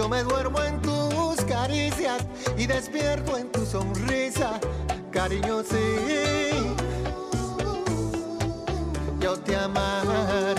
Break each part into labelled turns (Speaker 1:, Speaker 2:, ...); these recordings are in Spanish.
Speaker 1: Yo me duermo en tus caricias y despierto en tu sonrisa, cariño, sí. Yo te amaré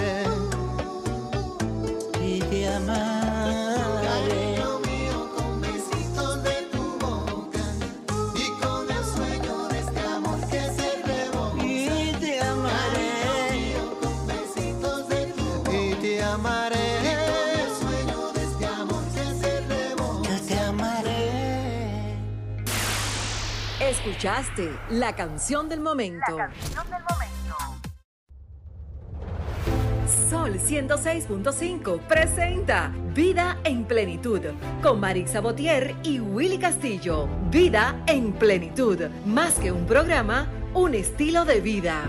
Speaker 2: Escuchaste la canción del momento. Sol 106.5 presenta Vida en Plenitud con Marix Sabotier y Willy Castillo. Vida en Plenitud, más que un programa, un estilo de vida.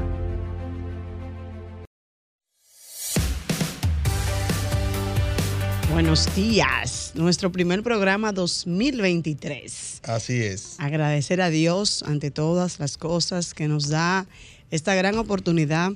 Speaker 3: Buenos días, nuestro primer programa 2023.
Speaker 4: Así es.
Speaker 3: Agradecer a Dios ante todas las cosas que nos da esta gran oportunidad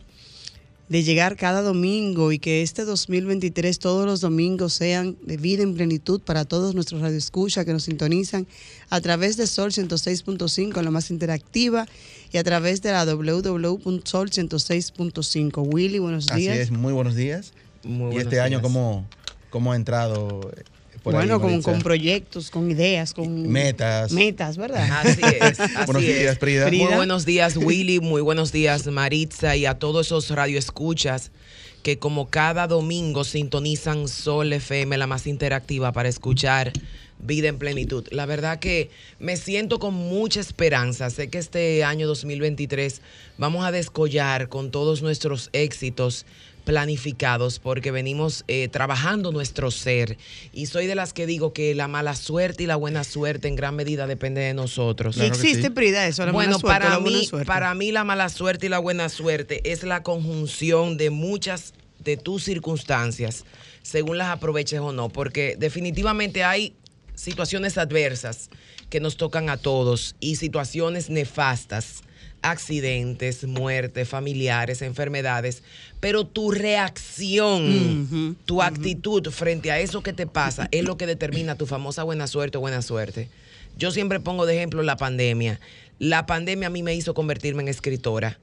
Speaker 3: de llegar cada domingo y que este 2023 todos los domingos sean de vida en plenitud para todos nuestros radioescuchas que nos sintonizan a través de Sol 106.5, la más interactiva, y a través de la www.sol106.5. Willy, buenos
Speaker 4: Así
Speaker 3: días.
Speaker 4: es, muy buenos días.
Speaker 5: Muy
Speaker 4: y
Speaker 5: buenos
Speaker 4: este año. ¿cómo, cómo ha entrado? eh, por ahí,
Speaker 3: bueno, con,
Speaker 4: Maritza?
Speaker 3: con proyectos, con ideas, con
Speaker 4: Metas.
Speaker 3: metas, ¿verdad?
Speaker 5: Así es. así
Speaker 4: Buenos
Speaker 5: es.
Speaker 4: días, Frida.
Speaker 3: Frida.
Speaker 5: Muy buenos días, Willy. Muy buenos días, Maritza, y a todos esos radioescuchas que como cada domingo sintonizan Sol FM, la más interactiva, para escuchar Vida en Plenitud. La verdad que me siento con mucha esperanza. Sé que este año 2023 vamos a descollar con todos nuestros éxitos planificados porque venimos eh, trabajando nuestro ser y soy de las que digo que la mala suerte y la buena suerte en gran medida depende de nosotros.
Speaker 4: Claro
Speaker 3: ¿Existe,
Speaker 4: sí.
Speaker 3: Prida, eso? La
Speaker 5: Bueno,
Speaker 3: mala suerte,
Speaker 5: para
Speaker 3: la buena
Speaker 5: mí,
Speaker 3: suerte?
Speaker 5: para mí la mala suerte y la buena suerte es la conjunción de muchas de tus circunstancias, según las aproveches o no, porque definitivamente hay situaciones adversas que nos tocan a todos y situaciones nefastas, accidentes, muertes, familiares, enfermedades, pero tu reacción, tu actitud frente a eso que te pasa es lo que determina tu famosa buena suerte o buena suerte. Yo siempre pongo de ejemplo la pandemia. La pandemia a mí me hizo convertirme en escritora.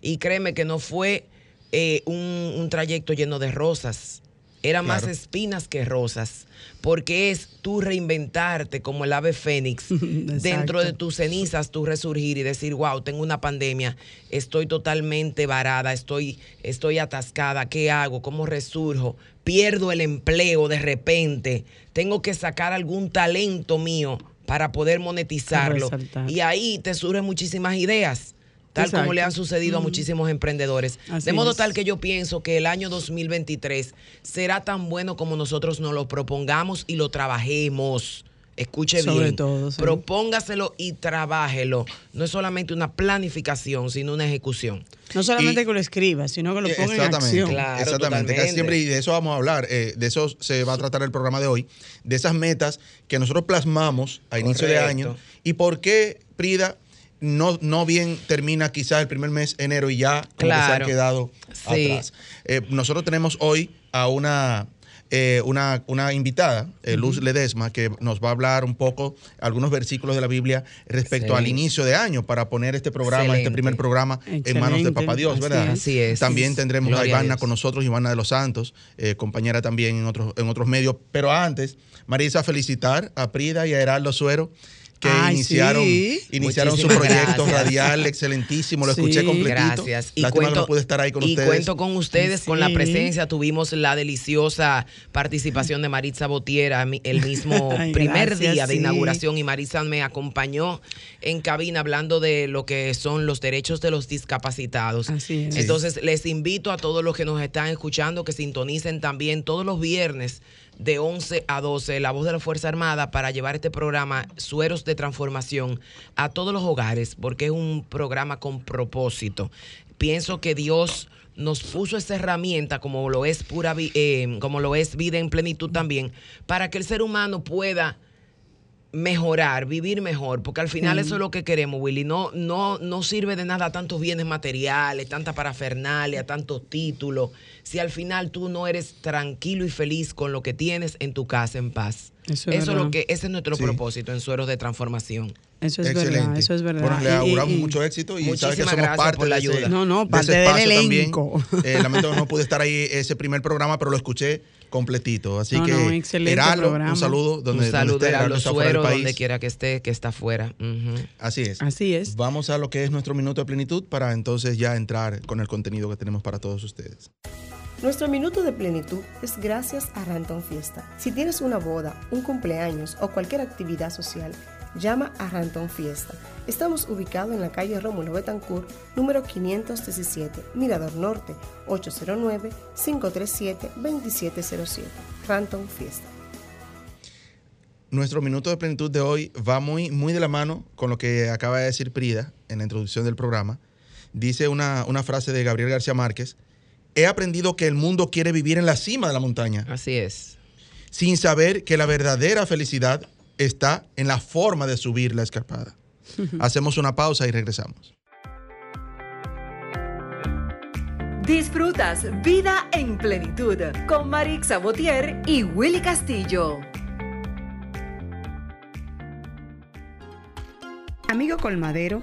Speaker 5: Y créeme que no fue eh, un, un trayecto lleno de rosas. Era más espinas que rosas. Porque es tú reinventarte como el ave fénix. dentro de tus cenizas, tú resurgir y decir, wow, tengo una pandemia, estoy totalmente varada, estoy, estoy atascada, ¿qué hago? ¿Cómo resurjo? Pierdo el empleo de repente. Tengo que sacar algún talento mío para poder monetizarlo. Y ahí te surgen muchísimas ideas. Tal como le han sucedido a muchísimos emprendedores.
Speaker 3: Así
Speaker 5: de modo
Speaker 3: es.
Speaker 5: tal que yo pienso que el año 2023 será tan bueno como nosotros nos lo propongamos y lo trabajemos. Escuche
Speaker 3: Sobre
Speaker 5: bien.
Speaker 3: todo, sí.
Speaker 5: Propóngaselo y trabájelo. No es solamente una planificación, sino una ejecución.
Speaker 3: No solamente
Speaker 4: Y-
Speaker 3: que lo escribas, sino que lo
Speaker 4: Eh,
Speaker 3: ponga en
Speaker 4: Exactamente,
Speaker 3: acción.
Speaker 5: Claro,
Speaker 4: exactamente.
Speaker 5: totalmente.
Speaker 4: Siempre, y de eso vamos a hablar, eh, de eso se va a tratar el programa de hoy, de esas metas que nosotros plasmamos a inicio de año y por qué, Prida, no, no bien termina quizás el primer mes, enero, y ya como que se
Speaker 5: Claro.
Speaker 4: quedado
Speaker 5: Sí.
Speaker 4: atrás. Eh, nosotros tenemos hoy a una... eh, una, una invitada, eh, Luz Ledesma, que nos va a hablar un poco algunos versículos de la Biblia respecto al inicio de año para poner este programa, este primer programa en manos de Papá Dios, ¿verdad?
Speaker 5: Así es.
Speaker 4: También tendremos
Speaker 5: Gloria
Speaker 4: a Ivana con nosotros, Ivana de los Santos, compañera también en otros, en otros medios. Pero antes, Marisa, felicitar a Prida y a Heraldo Suero que
Speaker 3: Ay,
Speaker 4: iniciaron,
Speaker 3: sí.
Speaker 4: iniciaron su proyecto
Speaker 5: gracias.
Speaker 4: radial excelentísimo, lo
Speaker 3: Sí.
Speaker 4: escuché completito.
Speaker 5: Gracias.
Speaker 4: Lástima que no pude estar ahí con
Speaker 5: y
Speaker 4: ustedes.
Speaker 5: cuento con ustedes, con la presencia. Tuvimos la deliciosa participación de Maritza Botiera mi- el mismo
Speaker 3: Ay,
Speaker 5: primer
Speaker 3: gracias,
Speaker 5: día de
Speaker 3: sí.
Speaker 5: inauguración y Maritza me acompañó en cabina hablando de lo que son los derechos de los discapacitados.
Speaker 3: Así es.
Speaker 5: Entonces les invito a todos los que nos están escuchando que sintonicen también todos los viernes de 11 a 12 La Voz de la Fuerza Armada para llevar este programa Sueros de Transformación a todos los hogares porque es un programa con propósito. Pienso que Dios nos puso esa herramienta como lo es pura eh, como lo es vida en plenitud también para que el ser humano pueda mejorar, vivir mejor, porque al final eso es lo que queremos, Willy. No, no, no sirve de nada tantos bienes materiales, tanta parafernalia, tantos títulos, si al final tú no eres tranquilo y feliz con lo que tienes en tu casa en paz.
Speaker 3: Eso es
Speaker 5: Eso es lo que, ese es nuestro
Speaker 4: Sí.
Speaker 5: propósito en Sueros de Transformación.
Speaker 3: Eso es
Speaker 4: Excelente.
Speaker 3: verdad, eso es verdad.
Speaker 4: Bueno, le
Speaker 3: y-
Speaker 4: auguramos
Speaker 3: y-
Speaker 4: mucho éxito y sabes que somos parte
Speaker 5: por la
Speaker 4: de ese-
Speaker 5: ayuda.
Speaker 3: No, no,
Speaker 4: de ese
Speaker 3: parte del
Speaker 4: espacio también.
Speaker 3: elenco.
Speaker 4: Eh, lamento que no pude estar ahí ese primer programa, pero lo escuché completito. Así
Speaker 3: No,
Speaker 4: que,
Speaker 3: no, excelente
Speaker 4: Heraldo,
Speaker 3: programa.
Speaker 4: un saludo donde,
Speaker 5: un
Speaker 4: donde
Speaker 5: saludo
Speaker 4: esté, está fuera del
Speaker 5: Sueros,
Speaker 4: país.
Speaker 5: donde quiera que esté, que está fuera. Ujú.
Speaker 4: Así es.
Speaker 3: Así es.
Speaker 4: Vamos a lo que es nuestro minuto de plenitud para entonces ya entrar con el contenido que tenemos para todos ustedes.
Speaker 6: Nuestro minuto de plenitud es gracias a Ranton Fiesta. Si tienes una boda, un cumpleaños o cualquier actividad social, llama a Ranton Fiesta. Estamos ubicados en la calle Rómulo Betancourt, número 517, Mirador Norte, 809-537-2707. Ranton Fiesta.
Speaker 4: Nuestro minuto de plenitud de hoy va muy, muy de la mano con lo que acaba de decir Prida en la introducción del programa. Dice una, una frase de Gabriel García Márquez. He aprendido que el mundo quiere vivir en la cima de la montaña,
Speaker 5: Así es.
Speaker 4: sin saber que la verdadera felicidad está en la forma de subir la escarpada. Hacemos una pausa y regresamos.
Speaker 2: Disfrutas Vida en Plenitud con Marix Sabotier y Willy Castillo.
Speaker 7: Amigo colmadero,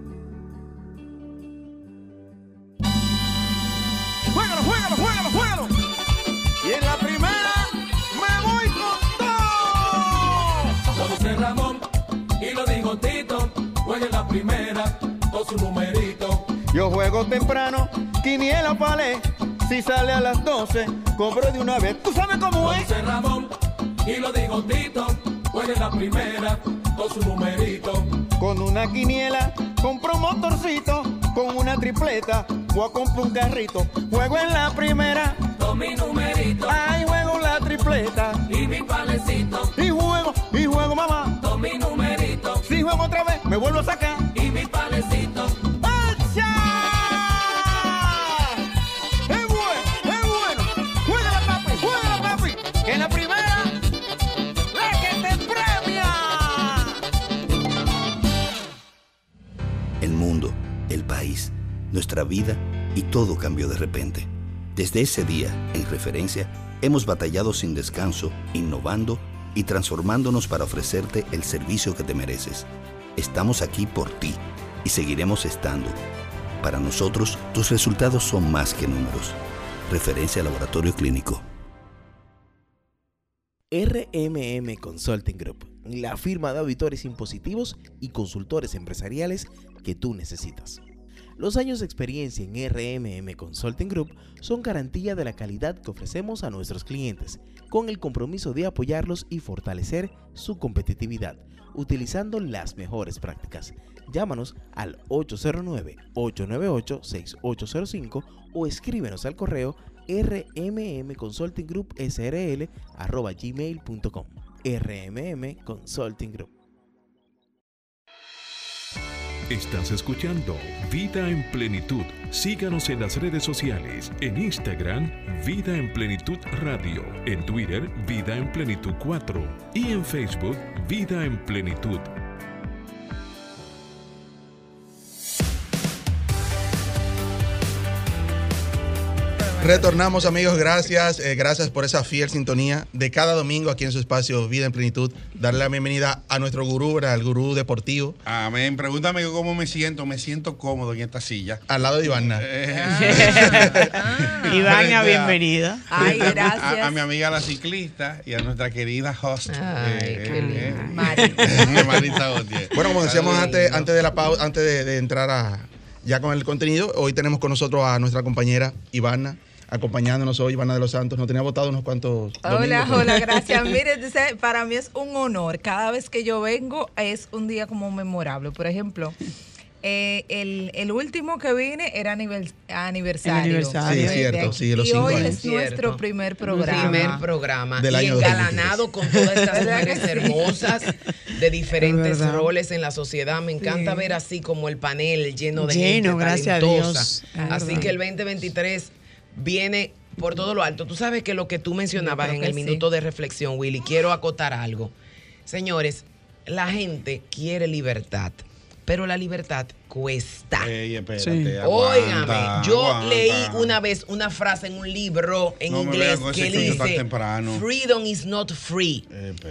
Speaker 8: Yo juego temprano, quiniela palé. Si sale a las 12, cobro de una vez. ¿Tú sabes cómo es?
Speaker 9: dice Ramón y lo digo Tito. Juega en la primera con su numerito.
Speaker 8: Con una quiniela, compro un motorcito. Con una tripleta, voy a comprar un carrito. Juego en la primera,
Speaker 9: Con mi numerito
Speaker 8: ay, juego la tripleta.
Speaker 9: y mi palecito.
Speaker 8: Y juego, y juego, mamá.
Speaker 9: Con mi numerito
Speaker 8: Si juego otra vez, me vuelvo a sacar.
Speaker 10: Nuestra vida y todo cambió de repente. Desde ese día, en referencia, hemos batallado sin descanso, innovando y transformándonos para ofrecerte el servicio que te mereces. Estamos aquí por ti y seguiremos estando. Para nosotros, tus resultados son más que números. Referencia Laboratorio Clínico.
Speaker 11: RMM Consulting Group, la firma de auditores impositivos y consultores empresariales que tú necesitas. Los años de experiencia en RMM Consulting Group son garantía de la calidad que ofrecemos a nuestros clientes, con el compromiso de apoyarlos y fortalecer su competitividad, utilizando las mejores prácticas. Llámanos al 809-898-6805 o escríbenos al correo rmmconsultinggroup.srl@gmail.com. RMM Consulting Group.
Speaker 12: Estás escuchando Vida en Plenitud. Síganos en las redes sociales. En Instagram, Vida en Plenitud Radio. En Twitter, Vida en Plenitud 4. Y en Facebook, Vida en Plenitud.
Speaker 4: Retornamos amigos, gracias, eh, gracias por esa fiel sintonía de cada domingo aquí en su espacio Vida en Plenitud. Darle la bienvenida a nuestro gurú, al gurú deportivo.
Speaker 13: Amén. Pregúntame cómo me siento. Me siento cómodo en esta silla.
Speaker 4: Al lado de Ivana.
Speaker 3: Ivana, bienvenida.
Speaker 13: Ay, gracias. A, a mi amiga la ciclista y a nuestra querida host.
Speaker 5: Ay,
Speaker 13: eh,
Speaker 5: qué
Speaker 13: eh, eh, Marisa Gautier.
Speaker 4: Bueno, como decíamos antes, antes de la pausa, antes de, de entrar a, ya con el contenido, hoy tenemos con nosotros a nuestra compañera Ivana, acompañándonos hoy, Ivana de los Santos. Nos tenía votado unos cuantos.
Speaker 14: Hola,
Speaker 4: domingos.
Speaker 14: hola, gracias. Mire, dice, para mí es un honor. Cada vez que yo vengo es un día como memorable. Por ejemplo, eh, el, el último que vine era anivers- aniversario.
Speaker 4: Sí, es cierto, sí, los
Speaker 14: y
Speaker 4: cinco
Speaker 14: hoy
Speaker 4: años.
Speaker 14: es nuestro
Speaker 5: Cierto.
Speaker 14: primer programa.
Speaker 5: Primer programa.
Speaker 4: Del
Speaker 5: y
Speaker 4: año
Speaker 5: engalanado con todas estas
Speaker 14: ¿Verdad que
Speaker 5: mujeres
Speaker 14: sí?
Speaker 5: hermosas de diferentes roles en la sociedad. Me encanta
Speaker 3: Sí.
Speaker 5: ver así como el panel lleno de
Speaker 3: Lleno,
Speaker 5: gente
Speaker 3: gracias a
Speaker 5: talentosa.
Speaker 3: Dios. Es
Speaker 5: Así que el 2023 viene por todo lo alto. Tú sabes que lo que tú mencionabas en el
Speaker 14: sí.
Speaker 5: minuto de reflexión, Willy, quiero acotar algo. Señores, la gente quiere libertad, pero la libertad cuesta.
Speaker 13: Ey, espérate,
Speaker 3: Sí.
Speaker 5: Óigame, yo
Speaker 13: aguanta.
Speaker 5: leí una vez una frase en un libro en
Speaker 13: No
Speaker 5: inglés que dice
Speaker 13: temprano.
Speaker 5: Freedom is not free.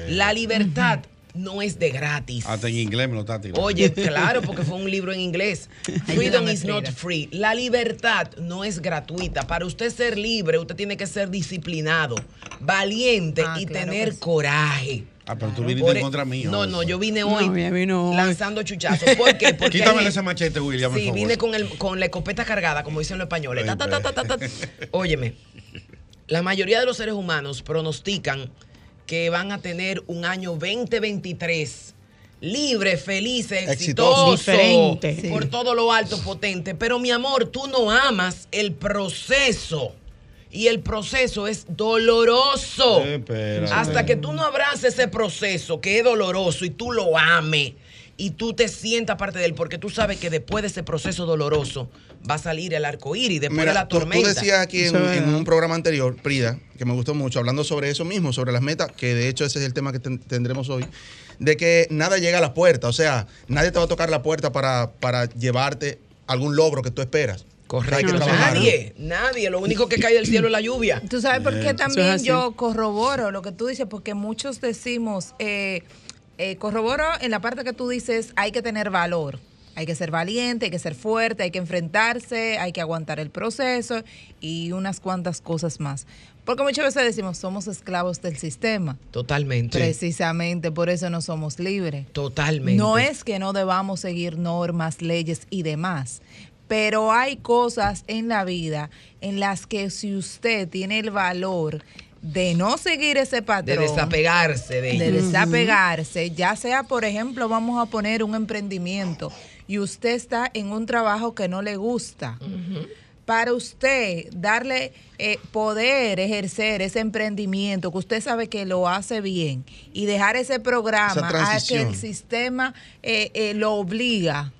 Speaker 5: La libertad no es de gratis.
Speaker 13: Hasta en inglés me lo está tirando.
Speaker 5: Oye, claro, porque fue un libro en inglés. Freedom is not free. La libertad no es gratuita. Para usted ser libre, usted tiene que ser disciplinado, valiente
Speaker 14: Ah,
Speaker 5: y
Speaker 14: claro
Speaker 5: tener
Speaker 14: sí.
Speaker 5: coraje.
Speaker 13: Ah, pero tú viniste
Speaker 5: Por
Speaker 13: en
Speaker 5: e-
Speaker 13: contra mío.
Speaker 5: No, no, yo vine hoy
Speaker 3: No, vino
Speaker 5: lanzando chuchazos. ¿Por qué? Porque
Speaker 13: Quítame ese machete, William, por
Speaker 5: Sí,
Speaker 13: favor.
Speaker 5: vine con, el, con la escopeta cargada, como dicen los españoles. Ta, ta, ta, ta, ta, ta. Óyeme, la mayoría de los seres humanos pronostican que van a tener un año 2023 libre, feliz, exitoso,
Speaker 4: Exitoso.
Speaker 3: Diferente.
Speaker 5: por todo lo alto, potente. Pero mi amor, tú no amas el proceso. Y el proceso es doloroso. Hasta que tú no abraces ese proceso que es doloroso y tú lo ames y tú te sientas parte de él, porque tú sabes que después de ese proceso doloroso va a salir el arco iris, después de la
Speaker 4: tú, tú
Speaker 5: tormenta.
Speaker 4: decías aquí en, un programa anterior, Prida, que me gustó mucho, hablando sobre eso mismo, sobre las metas, que de hecho ese es el tema que ten- tendremos hoy, de que nada llega a la puerta, o sea, nadie te va a tocar la puerta para, para llevarte algún logro que tú esperas.
Speaker 5: Correcto.
Speaker 4: Hay que trabajar.
Speaker 5: nadie, nadie. Lo único que cae del cielo es la lluvia.
Speaker 14: Tú sabes por qué también yo corroboro lo que tú dices, porque muchos decimos, eh, eh, corroboro en la parte que tú dices, hay que tener valor. Hay que ser valiente, hay que ser fuerte, hay que enfrentarse, hay que aguantar el proceso y unas cuantas cosas más. Porque muchas veces decimos, somos esclavos del sistema.
Speaker 5: Totalmente.
Speaker 14: Precisamente por eso no somos libres.
Speaker 5: Totalmente.
Speaker 14: No es que no debamos seguir normas, leyes y demás, pero hay cosas en la vida en las que si usted tiene el valor de no seguir ese
Speaker 5: de
Speaker 14: patrón,
Speaker 5: desapegarse de
Speaker 14: de desapegarse, ya sea, por ejemplo, vamos a poner un emprendimiento y usted está en un trabajo que no le gusta. Para usted darle eh, poder ejercer ese emprendimiento que usted sabe que lo hace bien y dejar ese programa a que el sistema eh, eh, lo obliga,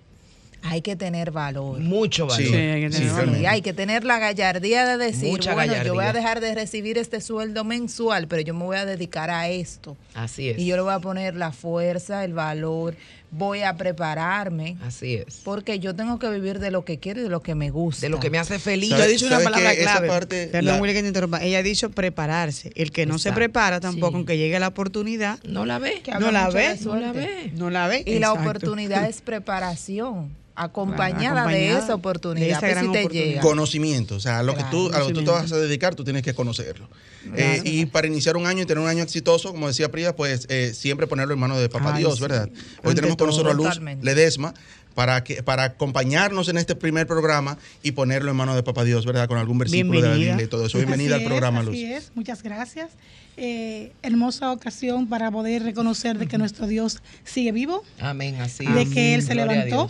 Speaker 14: hay que tener valor.
Speaker 5: Mucho valor.
Speaker 3: Sí, hay que tener
Speaker 4: Sí,
Speaker 3: valor.
Speaker 14: Sí, hay que tener la gallardía de decir,
Speaker 5: Mucha
Speaker 14: bueno, yo voy a
Speaker 5: gallardía.
Speaker 14: dejar de recibir este sueldo mensual, pero yo me voy a dedicar a esto.
Speaker 5: Así es.
Speaker 14: Y yo le voy a poner la fuerza, el valor, voy a prepararme,
Speaker 5: Así es.
Speaker 14: porque yo tengo que vivir de lo que quiero y de lo que me gusta.
Speaker 5: De lo que me hace feliz.
Speaker 3: Tú has dicho una
Speaker 4: ¿Sabes
Speaker 3: palabra clave.
Speaker 4: parte,
Speaker 3: Perdón,
Speaker 4: la-
Speaker 3: Willy, que te interrumpa. Ella ha dicho prepararse. El que no se prepara tampoco,
Speaker 14: Sí.
Speaker 3: aunque llegue la oportunidad,
Speaker 5: No la ve.
Speaker 14: Que
Speaker 3: no la ve.
Speaker 5: No la ve.
Speaker 3: no la ve.
Speaker 14: Y la oportunidad es preparación, acompañada, de
Speaker 3: acompañada
Speaker 14: esa oportunidad.
Speaker 3: de esa
Speaker 14: a
Speaker 3: gran
Speaker 14: si te
Speaker 3: oportunidad.
Speaker 14: llega.
Speaker 4: Conocimiento, o sea, lo que tú, a lo que tú te vas a dedicar, tú tienes que conocerlo. Eh, y para iniciar un año y tener un año exitoso, como decía Prida, pues eh, siempre ponerlo en manos de Papá
Speaker 3: Ay,
Speaker 4: Dios,
Speaker 3: sí.
Speaker 4: ¿verdad? Hoy
Speaker 3: Ante
Speaker 4: tenemos con nosotros a Luz. Ledesma para, que, para acompañarnos en este primer programa y ponerlo en manos de Papá Dios, ¿verdad? Con algún versículo de la. Biblia y todo eso. Bienvenida
Speaker 15: Así
Speaker 4: al programa,
Speaker 15: es,
Speaker 4: Luz.
Speaker 15: Así es, muchas gracias. Eh, hermosa ocasión para poder reconocer de que nuestro Dios sigue vivo,
Speaker 5: Amén, así
Speaker 15: de que Él se
Speaker 5: Gloria
Speaker 15: levantó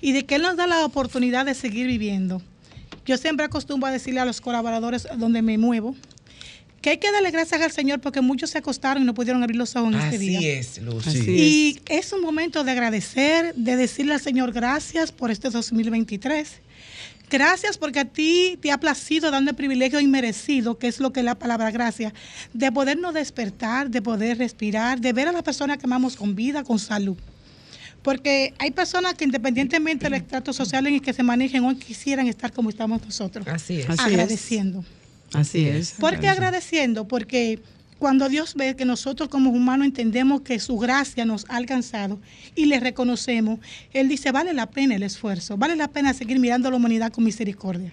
Speaker 15: y de que Él nos da la oportunidad de seguir viviendo. Yo siempre acostumbro a decirle a los colaboradores donde me muevo que hay que darle gracias al Señor porque muchos se acostaron y no pudieron abrir los ojos en este día.
Speaker 5: Así es, Luz.
Speaker 3: Así
Speaker 15: Y es un momento de agradecer, de decirle al Señor gracias por este 2023. Gracias porque a ti te ha placido dando el privilegio inmerecido, que es lo que es la palabra gracia, de podernos despertar, de poder respirar, de ver a las personas que amamos con vida, con salud. Porque hay personas que independientemente del estrato social en el que se manejen, hoy quisieran estar como estamos nosotros,
Speaker 5: Así es.
Speaker 3: Así es. Así es.
Speaker 15: ¿Por qué agradeciendo? Porque cuando Dios ve que nosotros como humanos entendemos que su gracia nos ha alcanzado y le reconocemos, Él dice, vale la pena el esfuerzo, vale la pena seguir mirando a la humanidad con misericordia.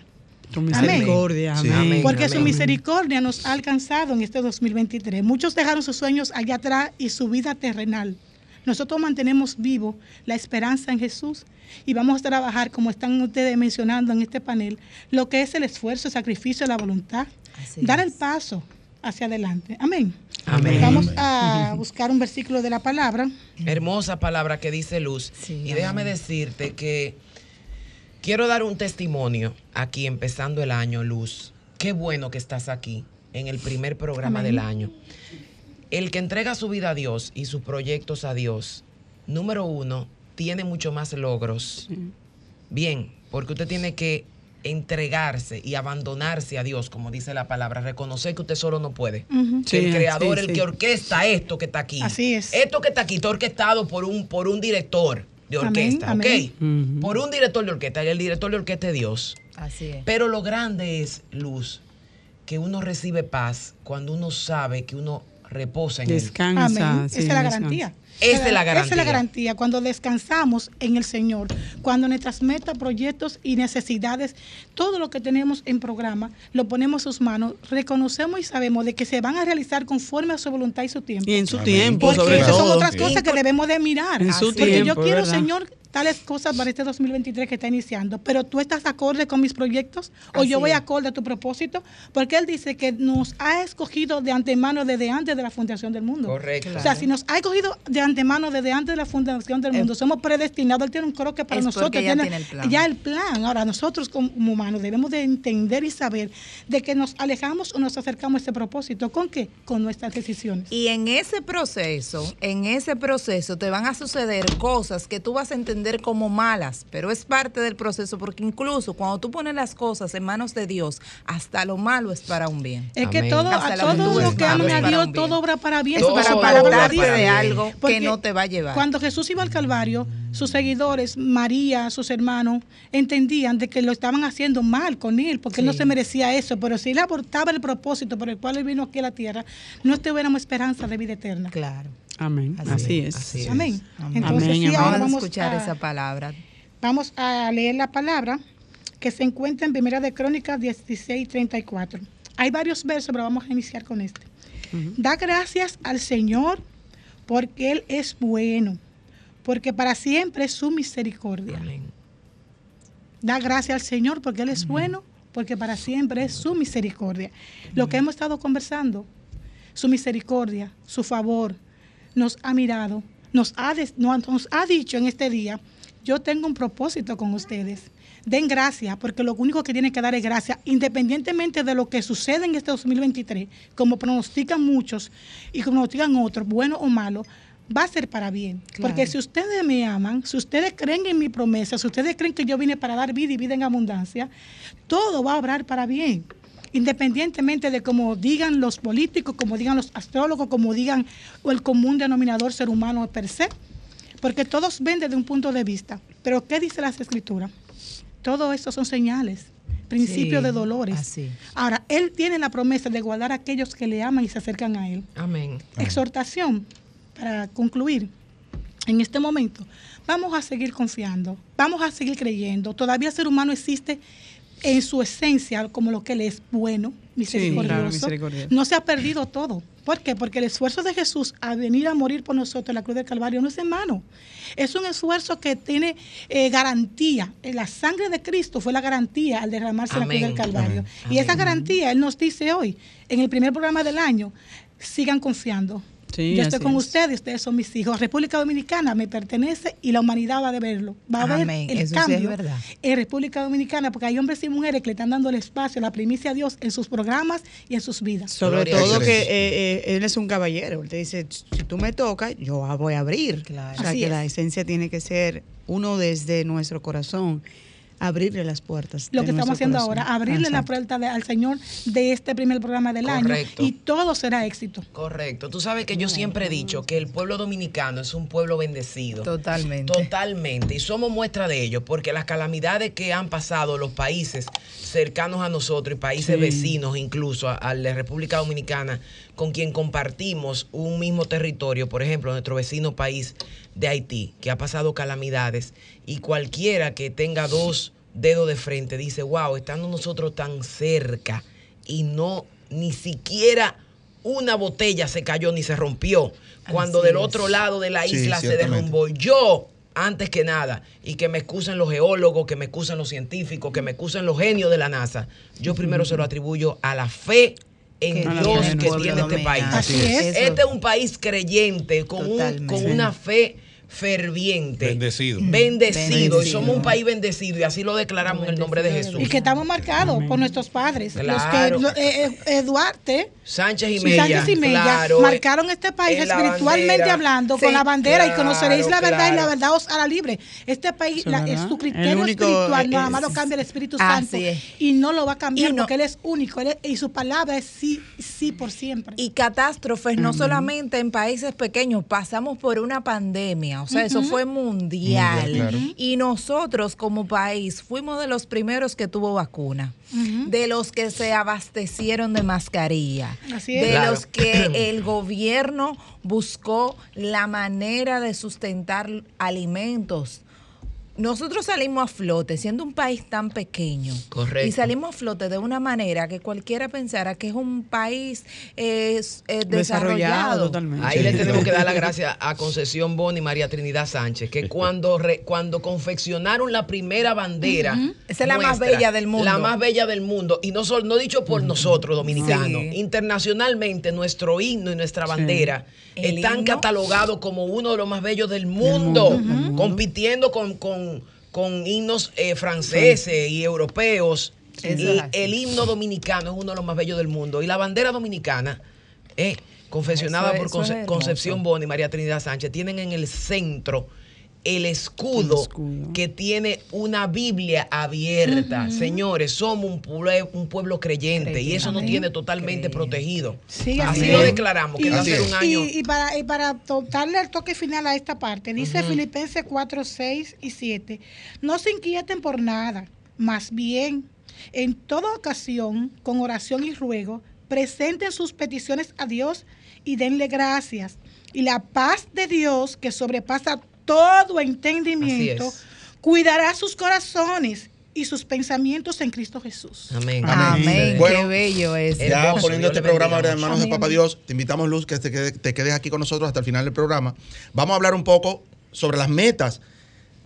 Speaker 3: Con
Speaker 15: Amén.
Speaker 3: misericordia.
Speaker 4: Sí.
Speaker 3: Amén.
Speaker 5: Amén.
Speaker 15: Porque su misericordia nos ha alcanzado en este 2023. Muchos dejaron sus sueños allá atrás y su vida terrenal. nosotros mantenemos vivo la esperanza en Jesús y vamos a trabajar, como están ustedes mencionando en este panel, lo que es el esfuerzo, el sacrificio, la voluntad, dar el paso hacia adelante. Amén.
Speaker 5: Amén.
Speaker 15: Vamos a buscar un versículo de la palabra.
Speaker 5: Hermosa palabra que dice Luz. y déjame decirte que quiero dar un testimonio aquí empezando el año, Luz. Qué bueno que estás aquí en el primer programa
Speaker 16: Amén.
Speaker 5: del año. El que entrega su vida a Dios y sus proyectos a Dios, número uno, tiene mucho más logros. Bien, porque usted tiene que entregarse y abandonarse a Dios, como dice la palabra, reconocer que usted solo no puede. El creador,
Speaker 15: sí,
Speaker 5: el
Speaker 15: sí.
Speaker 5: que orquesta esto que está aquí.
Speaker 15: Así es.
Speaker 5: Esto que está aquí está orquestado por un, por un director de orquesta,
Speaker 15: amén.
Speaker 5: ¿ok? Por un director de orquesta. y El director de orquesta es Dios.
Speaker 14: Así es.
Speaker 5: Pero lo grande es, Luz, que uno recibe paz cuando uno sabe que uno reposa en él.
Speaker 15: Amén. Esa es la garantía.
Speaker 5: Esa es la
Speaker 15: Esa es
Speaker 5: garantía.
Speaker 15: la garantía. Cuando descansamos en el Señor, cuando nuestras metas, proyectos y necesidades, todo lo que tenemos en programa, lo ponemos en sus manos, reconocemos y sabemos de que se van a realizar conforme a su voluntad y su tiempo.
Speaker 3: Y en su
Speaker 15: Porque
Speaker 3: tiempo, sobre
Speaker 15: esas son otras
Speaker 3: Sí.
Speaker 15: cosas que debemos de mirar.
Speaker 3: En su
Speaker 15: Porque yo quiero,
Speaker 3: ¿verdad?
Speaker 15: Señor, tales cosas para este 2023 que está iniciando, pero tú estás acorde con mis proyectos o
Speaker 14: Así
Speaker 15: yo voy acorde a tu propósito, porque Él dice que nos ha escogido de antemano desde antes de la fundación del mundo.
Speaker 5: Correcto.
Speaker 15: O sea, si nos ha escogido de antemano desde antes de la fundación del mundo, somos predestinados, Él tiene un croque para
Speaker 14: Es
Speaker 15: nosotros.
Speaker 14: ya tiene el plan.
Speaker 15: ya el plan. Ahora, nosotros como humanos debemos de entender y saber de que nos alejamos o nos acercamos a ese propósito. ¿Con qué? Con nuestras decisiones.
Speaker 14: Y en ese proceso, en ese proceso te van a suceder cosas que tú vas a entender como malas, pero es parte del proceso porque incluso cuando tú pones las cosas en manos de Dios, hasta lo malo es para un bien.
Speaker 15: Es que todo, a
Speaker 14: lo que
Speaker 15: que aman a
Speaker 14: para
Speaker 15: Dios, todo obra para bien.
Speaker 14: Es
Speaker 15: Porque
Speaker 14: para
Speaker 15: dice-
Speaker 14: de algo que No te va a llevar.
Speaker 15: Cuando Jesús iba al Calvario, sus seguidores, María, sus hermanos, entendían de que lo estaban haciendo mal con él, porque él no se merecía eso. Pero si él abortaba el propósito por el cual él vino aquí a la tierra, no tuviéramos esperanza de vida eterna.
Speaker 14: Claro.
Speaker 3: Amén. Así, es.
Speaker 15: Amén.
Speaker 14: Amén.
Speaker 15: Entonces,
Speaker 3: Amén,
Speaker 15: sí,
Speaker 3: amén.
Speaker 15: ahora
Speaker 14: Vamos a escuchar
Speaker 15: a-
Speaker 14: esa palabra.
Speaker 15: Vamos a leer la palabra que se encuentra en Primera de Crónicas 16, 34. Hay varios versos, pero vamos a iniciar con este. Da gracias al Señor porque Él es bueno, porque para siempre es su misericordia. Da gracias al Señor porque Él es bueno, porque para siempre es su misericordia. Lo que hemos estado conversando, su misericordia, su favor, nos ha mirado, ha, nos ha dicho en este día, yo tengo un propósito con ustedes. Den gracias, porque lo único que tienen que dar es gracia, independientemente de lo que sucede en este 2023, como pronostican muchos y como pronostican otros, bueno o malo, va a ser para bien.
Speaker 14: Claro.
Speaker 15: Porque si ustedes me aman, si ustedes creen en mi promesa, si ustedes creen que yo vine para dar vida y vida en abundancia, todo va a obrar para bien. Independientemente de cómo digan los políticos, como digan los astrólogos, como digan o el común denominador ser humano per se, porque todos ven desde un punto de vista. Pero ¿qué dice las escrituras? Todo esto son señales, principios
Speaker 14: Sí,
Speaker 15: de dolores.
Speaker 14: así.
Speaker 15: Ahora, Él tiene la promesa de guardar a aquellos que le aman y se acercan a Él.
Speaker 5: Amén.
Speaker 15: Exhortación, para concluir, en este momento, vamos a seguir confiando, vamos a seguir creyendo. Todavía el ser humano existe en su esencia como lo que Él es bueno, misericordioso.
Speaker 3: claro, misericordioso.
Speaker 15: No se ha perdido todo. ¿Por qué? Porque el esfuerzo de Jesús a venir a morir por nosotros en la cruz del Calvario no es en mano. Es un esfuerzo que tiene eh, garantía. Eh, La sangre de Cristo fue la garantía al derramarse en la cruz del Calvario.
Speaker 14: Amén.
Speaker 15: Y esa garantía, Él nos dice hoy, en el primer programa del año, sigan confiando.
Speaker 3: Sí,
Speaker 15: Yo estoy con
Speaker 3: es.
Speaker 15: ustedes, ustedes son mis hijos. República Dominicana me pertenece y la humanidad va a verlo. Va a ver
Speaker 14: Amén.
Speaker 15: el
Speaker 14: Eso sí es
Speaker 15: cambio
Speaker 14: verdad.
Speaker 15: en República Dominicana, porque hay hombres y mujeres que le están dando el espacio, la primicia a Dios en sus programas y en sus vidas.
Speaker 3: Sobre todo que eh, eh, él es un caballero. Él te dice, si tú me tocas, yo voy a abrir. O sea,
Speaker 15: Así
Speaker 3: que
Speaker 15: es.
Speaker 3: la esencia tiene que ser uno desde nuestro corazón, abrirle las puertas.
Speaker 15: Lo que estamos haciendo
Speaker 3: corazón.
Speaker 15: ahora, abrirle la
Speaker 3: Exacto.
Speaker 15: puerta de- al Señor de este primer programa del
Speaker 5: Correcto.
Speaker 15: año y todo será éxito.
Speaker 5: Correcto. Tú sabes que yo siempre he dicho que el pueblo dominicano es un pueblo bendecido.
Speaker 14: Totalmente.
Speaker 5: Totalmente. Y somos muestra de ello, porque las calamidades que han pasado los países cercanos a nosotros y países
Speaker 3: Sí.
Speaker 5: vecinos, incluso a, a la República Dominicana, con quien compartimos un mismo territorio, por ejemplo, nuestro vecino país de Haití, que ha pasado calamidades, y cualquiera que tenga dos dedos de frente dice, wow, estando nosotros tan cerca y no ni siquiera una botella se cayó ni se rompió. Cuando
Speaker 14: Así
Speaker 5: del
Speaker 14: es.
Speaker 5: otro lado de la
Speaker 4: Sí,
Speaker 5: isla se derrumbó. Yo, antes que nada, y que me excusen los geólogos, que me excusen los científicos, que me excusen los genios de la NASA, yo primero se lo atribuyo a la fe en
Speaker 14: Que
Speaker 5: Dios que tiene este país.
Speaker 14: Así es.
Speaker 5: Este es un país creyente, con, un- con una fe ferviente.
Speaker 13: Bendecido.
Speaker 5: Bendecido. Y somos un país bendecido y así lo declaramos en el nombre de Jesús.
Speaker 15: Y que estamos marcados por nuestros padres.
Speaker 5: Claro.
Speaker 15: Los que, eh, eh, Duarte
Speaker 5: Sánchez y Mella.
Speaker 15: Sánchez y Mella
Speaker 5: claro,
Speaker 15: marcaron este país espiritualmente
Speaker 5: bandera.
Speaker 15: hablando
Speaker 5: Sí,
Speaker 15: con la bandera y conoceréis la
Speaker 5: claro,
Speaker 15: verdad y la verdad os hará libre. Este país, la-
Speaker 3: es
Speaker 15: su criterio
Speaker 3: único,
Speaker 15: espiritual, nada más lo cambia el Espíritu
Speaker 14: Así
Speaker 15: Santo
Speaker 14: es.
Speaker 15: y no lo va a cambiar
Speaker 14: no-
Speaker 15: porque Él es único él es- y su palabra es sí, sí por siempre.
Speaker 14: Y catástrofes no solamente en países pequeños, pasamos por una pandemia, o sea, eso fue mundial.
Speaker 4: Mundial, claro.
Speaker 14: Y nosotros como país fuimos de los primeros que tuvo vacuna, de los que se abastecieron de mascarilla,
Speaker 15: Así es.
Speaker 14: de
Speaker 5: Claro.
Speaker 14: los que el gobierno buscó la manera de sustentar alimentos. Nosotros salimos a flote siendo un país tan pequeño.
Speaker 5: Correcto.
Speaker 14: Y salimos a flote de una manera que cualquiera pensara que es un país eh, eh, desarrollado.
Speaker 3: totalmente.
Speaker 5: Ahí le tenemos que dar las gracias a Concesión Boni y María Trinidad Sánchez, que cuando, re- cuando confeccionaron la primera bandera.
Speaker 14: Esa es la más bella del mundo.
Speaker 5: La más bella del mundo. Y no, sol- no dicho por nosotros, dominicanos.
Speaker 14: Sí.
Speaker 5: Internacionalmente, nuestro himno y nuestra bandera están catalogados como uno de los más bellos del mundo, compitiendo con, con- con himnos eh, franceses y europeos. Y el himno dominicano es uno de los más bellos del mundo. Y la bandera dominicana, eh, confeccionada
Speaker 14: Eso
Speaker 5: por
Speaker 14: eso
Speaker 5: Conce-. Concepción Boni y María Trinidad Sánchez, tienen en el centro el escudo,
Speaker 3: El escudo.
Speaker 5: que tiene una Biblia abierta. Señores, somos un pueblo, un pueblo creyente, y eso nos tiene totalmente protegido.
Speaker 15: Sí,
Speaker 5: así lo declaramos, que
Speaker 15: Y-
Speaker 5: va a ser un año.
Speaker 15: Y, y para, y para darle el toque final a esta parte, dice Filipenses 4, 6 y 7, no se inquieten por nada, más bien, en toda ocasión, con oración y ruego, presenten sus peticiones a Dios y denle gracias. Y la paz de Dios, que sobrepasa todo entendimiento, cuidará sus corazones y sus pensamientos en Cristo Jesús.
Speaker 5: Amén.
Speaker 14: Amén.
Speaker 4: Bueno,
Speaker 14: Qué bello es.
Speaker 4: Ya
Speaker 5: Hermoso,
Speaker 4: poniendo este programa ahora en manos de. Papá Dios, te invitamos, Luz, que te, quede- te quedes aquí con nosotros hasta el final del programa. Vamos a hablar un poco sobre las metas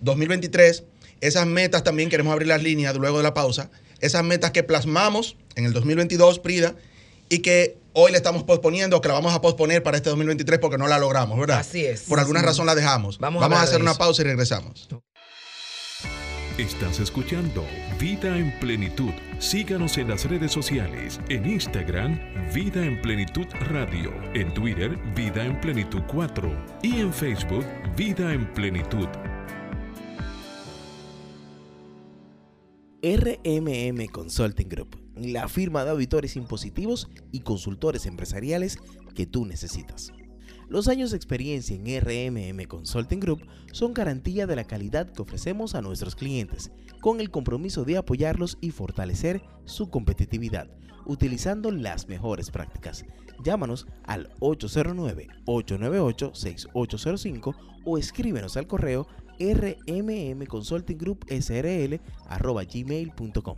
Speaker 4: 2023. Esas metas también queremos abrir las líneas luego de la pausa. Esas metas que plasmamos en el 2022, Prida, y que hoy le estamos posponiendo, que la vamos a posponer para este 2023 porque no la logramos, ¿verdad?
Speaker 5: Así es.
Speaker 4: Por alguna
Speaker 5: Sí.
Speaker 4: razón la dejamos.
Speaker 5: Vamos
Speaker 4: Vamos,
Speaker 5: a
Speaker 4: a, hacer una pausa y regresamos.
Speaker 12: Estás escuchando Vida en Plenitud. Síganos en las redes sociales. En Instagram, Vida en Plenitud Radio. En Twitter, Vida en Plenitud 4. Y en Facebook, Vida en Plenitud.
Speaker 11: RMM Consulting Group, la firma de auditores impositivos y consultores empresariales que tú necesitas. Los años de experiencia en RMM Consulting Group son garantía de la calidad que ofrecemos a nuestros clientes, con el compromiso de apoyarlos y fortalecer su competitividad, utilizando las mejores prácticas. Llámanos al 809-898-6805 o escríbenos al correo rmmconsultinggroupsrl.gmail.com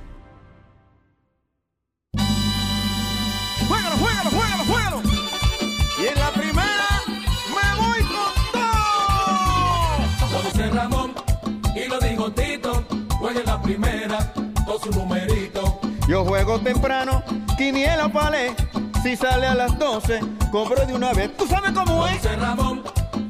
Speaker 8: Yo juego temprano, quiniela o palé. Si sale a las 12, cobro de una vez. ¿Tú sabes cómo es?
Speaker 9: dice Ramón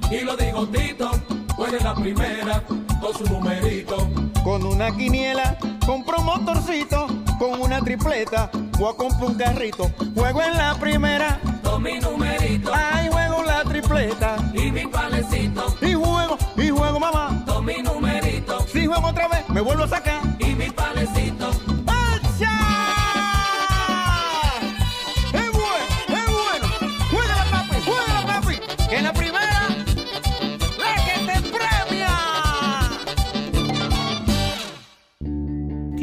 Speaker 9: y lo dijo Tito. Juega en la primera, con su numerito.
Speaker 8: Con una quiniela, compro un motorcito. Con una tripleta, voy a comprar un carrito. Juego en la primera,
Speaker 9: Con mi numerito
Speaker 8: ay, juego la tripleta.
Speaker 9: y mi palecito.
Speaker 8: Y juego, y juego, mamá.
Speaker 9: Con mi numerito
Speaker 8: Si juego otra vez, me vuelvo a sacar.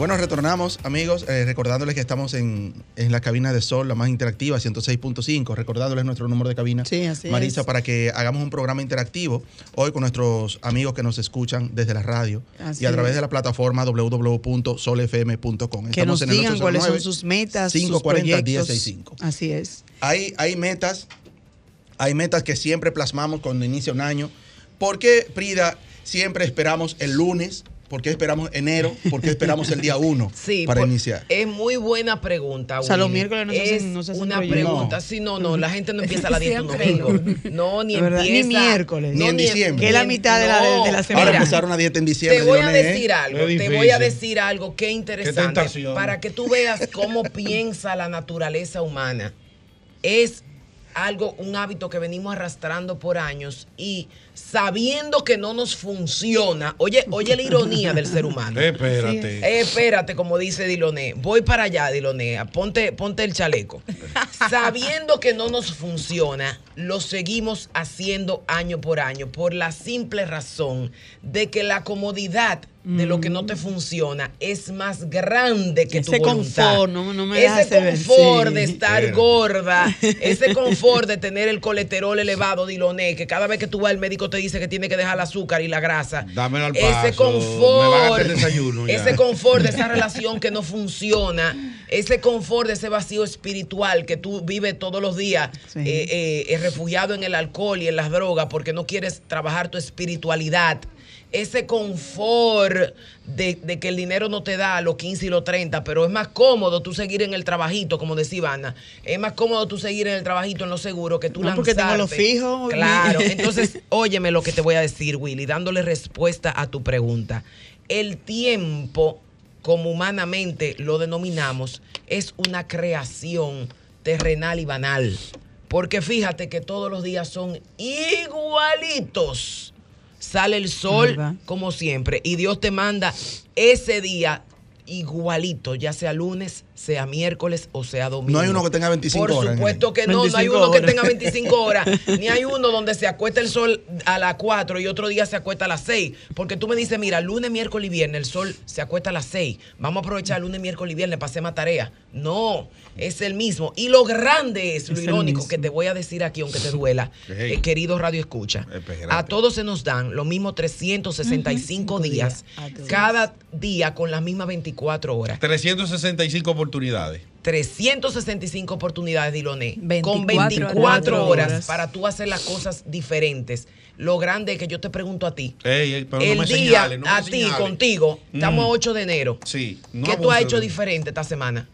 Speaker 4: Bueno, retornamos, amigos, eh, recordándoles que estamos en, en la cabina de Sol, la más interactiva, 106.5, recordándoles nuestro número de cabina,
Speaker 3: Sí, así
Speaker 4: Marisa,
Speaker 3: es.
Speaker 4: para que hagamos un programa interactivo hoy con nuestros amigos que nos escuchan desde la radio
Speaker 3: Así
Speaker 4: y a través
Speaker 3: es.
Speaker 4: de la plataforma www.solfm.com.
Speaker 3: Que nos
Speaker 4: en el
Speaker 3: digan cuáles son
Speaker 4: 809
Speaker 3: sus metas, sus
Speaker 4: 540
Speaker 3: proyectos.
Speaker 4: 1065.
Speaker 3: Así es.
Speaker 4: Hay, hay metas, hay metas que siempre plasmamos cuando inicia un año. ¿Por qué, Prida, siempre esperamos el lunes? ¿Por qué esperamos enero? ¿Por qué esperamos el día 1
Speaker 5: Sí,
Speaker 4: para
Speaker 5: por-
Speaker 4: iniciar?
Speaker 5: Es muy buena pregunta.
Speaker 3: O sea, los
Speaker 5: Willy.
Speaker 3: miércoles no se
Speaker 5: es
Speaker 3: hacen- no se hacen
Speaker 5: una
Speaker 3: proyectos.
Speaker 5: pregunta.
Speaker 3: No.
Speaker 5: Sí, no, no. La gente no empieza la dieta un domingo. No, ni
Speaker 3: verdad, ni
Speaker 5: empieza.
Speaker 3: miércoles.
Speaker 4: Ni en diciembre.
Speaker 3: Que es la mitad de la- de- de la semana.
Speaker 4: Ahora empezar una dieta en diciembre.
Speaker 5: Te voy a
Speaker 4: ¿eh?
Speaker 5: decir algo, te voy a decir algo que interesante para que tú veas cómo piensa la naturaleza humana. Es algo, un hábito que venimos arrastrando por años y sabiendo que no nos funciona. Oye, oye la ironía del ser humano.
Speaker 13: Espérate.
Speaker 5: Eh, espérate, como dice Diloné. Voy para allá, Diloné. Ponte, ponte el chaleco. Sabiendo que no nos funciona, lo seguimos haciendo año por año por la simple razón de que la comodidad de lo que no te funciona es más grande que tu
Speaker 3: Ese
Speaker 5: voluntad.
Speaker 3: confort, no- no me
Speaker 5: ese
Speaker 3: ver,
Speaker 5: confort
Speaker 3: sí.
Speaker 5: de estar gorda, ese confort de tener el colesterol elevado, Diloné, que cada vez que tú vas al médico te dice que tiene que dejar el azúcar y la grasa.
Speaker 13: Dámelo al
Speaker 5: Ese
Speaker 13: paso. Me van a
Speaker 5: confort,
Speaker 13: hacer desayuno ya.
Speaker 5: ese confort de esa relación que no funciona, ese confort de ese vacío espiritual que tú vives todos los días
Speaker 3: Sí.
Speaker 5: eh, eh, eh, refugiado en el alcohol y en las drogas porque no quieres trabajar tu espiritualidad. Ese confort de, de que el dinero no te da los 15 y los 30, pero es más cómodo tú seguir en el trabajito, como decía Ivana. Es más cómodo tú seguir en el trabajito en lo seguro que tú
Speaker 3: No, porque tengo lo
Speaker 5: lanzarte.
Speaker 3: fijo.
Speaker 5: Claro, entonces, óyeme lo que te voy a decir, Willy, dándole respuesta a tu pregunta. El tiempo, como humanamente lo denominamos, es una creación terrenal y banal. Porque fíjate que todos los días son igualitos. Sale el sol
Speaker 3: ¿Verdad?
Speaker 5: como siempre y Dios te manda ese día igualito, ya sea lunes, sea miércoles o sea domingo.
Speaker 4: No hay uno que tenga 25
Speaker 5: Por
Speaker 4: horas,
Speaker 5: supuesto que no, no hay
Speaker 3: 25
Speaker 5: uno que tenga 25 horas, ni hay uno donde se acuesta el sol a las 4 y otro día se acuesta a las 6. Porque tú me dices, mira, lunes, miércoles y viernes el sol se acuesta a las 6. Vamos a aprovechar lunes, miércoles y viernes para hacer más tarea. No, es el mismo. Y lo grande es, lo
Speaker 3: Es
Speaker 5: irónico
Speaker 3: mismo.
Speaker 5: que te voy a decir aquí, aunque te duela,
Speaker 13: Ey.
Speaker 5: eh, querido Radio Escucha.
Speaker 13: Espérate.
Speaker 5: A todos se nos dan los mismos 365 días, cada día con las mismas 24 horas.
Speaker 13: 365 oportunidades.
Speaker 5: 365 oportunidades, Diloné.
Speaker 14: 24
Speaker 5: con 24 horas,
Speaker 14: horas.
Speaker 5: para tú hacer las cosas diferentes. Lo grande es que yo te pregunto a ti.
Speaker 13: Ey, ey, pero
Speaker 5: el
Speaker 13: no me
Speaker 5: día,
Speaker 13: no
Speaker 5: a ti, contigo, estamos
Speaker 13: Mm.
Speaker 5: a 8 de enero.
Speaker 13: Sí. no
Speaker 5: ¿Qué tú has hecho
Speaker 13: de-
Speaker 5: diferente esta semana?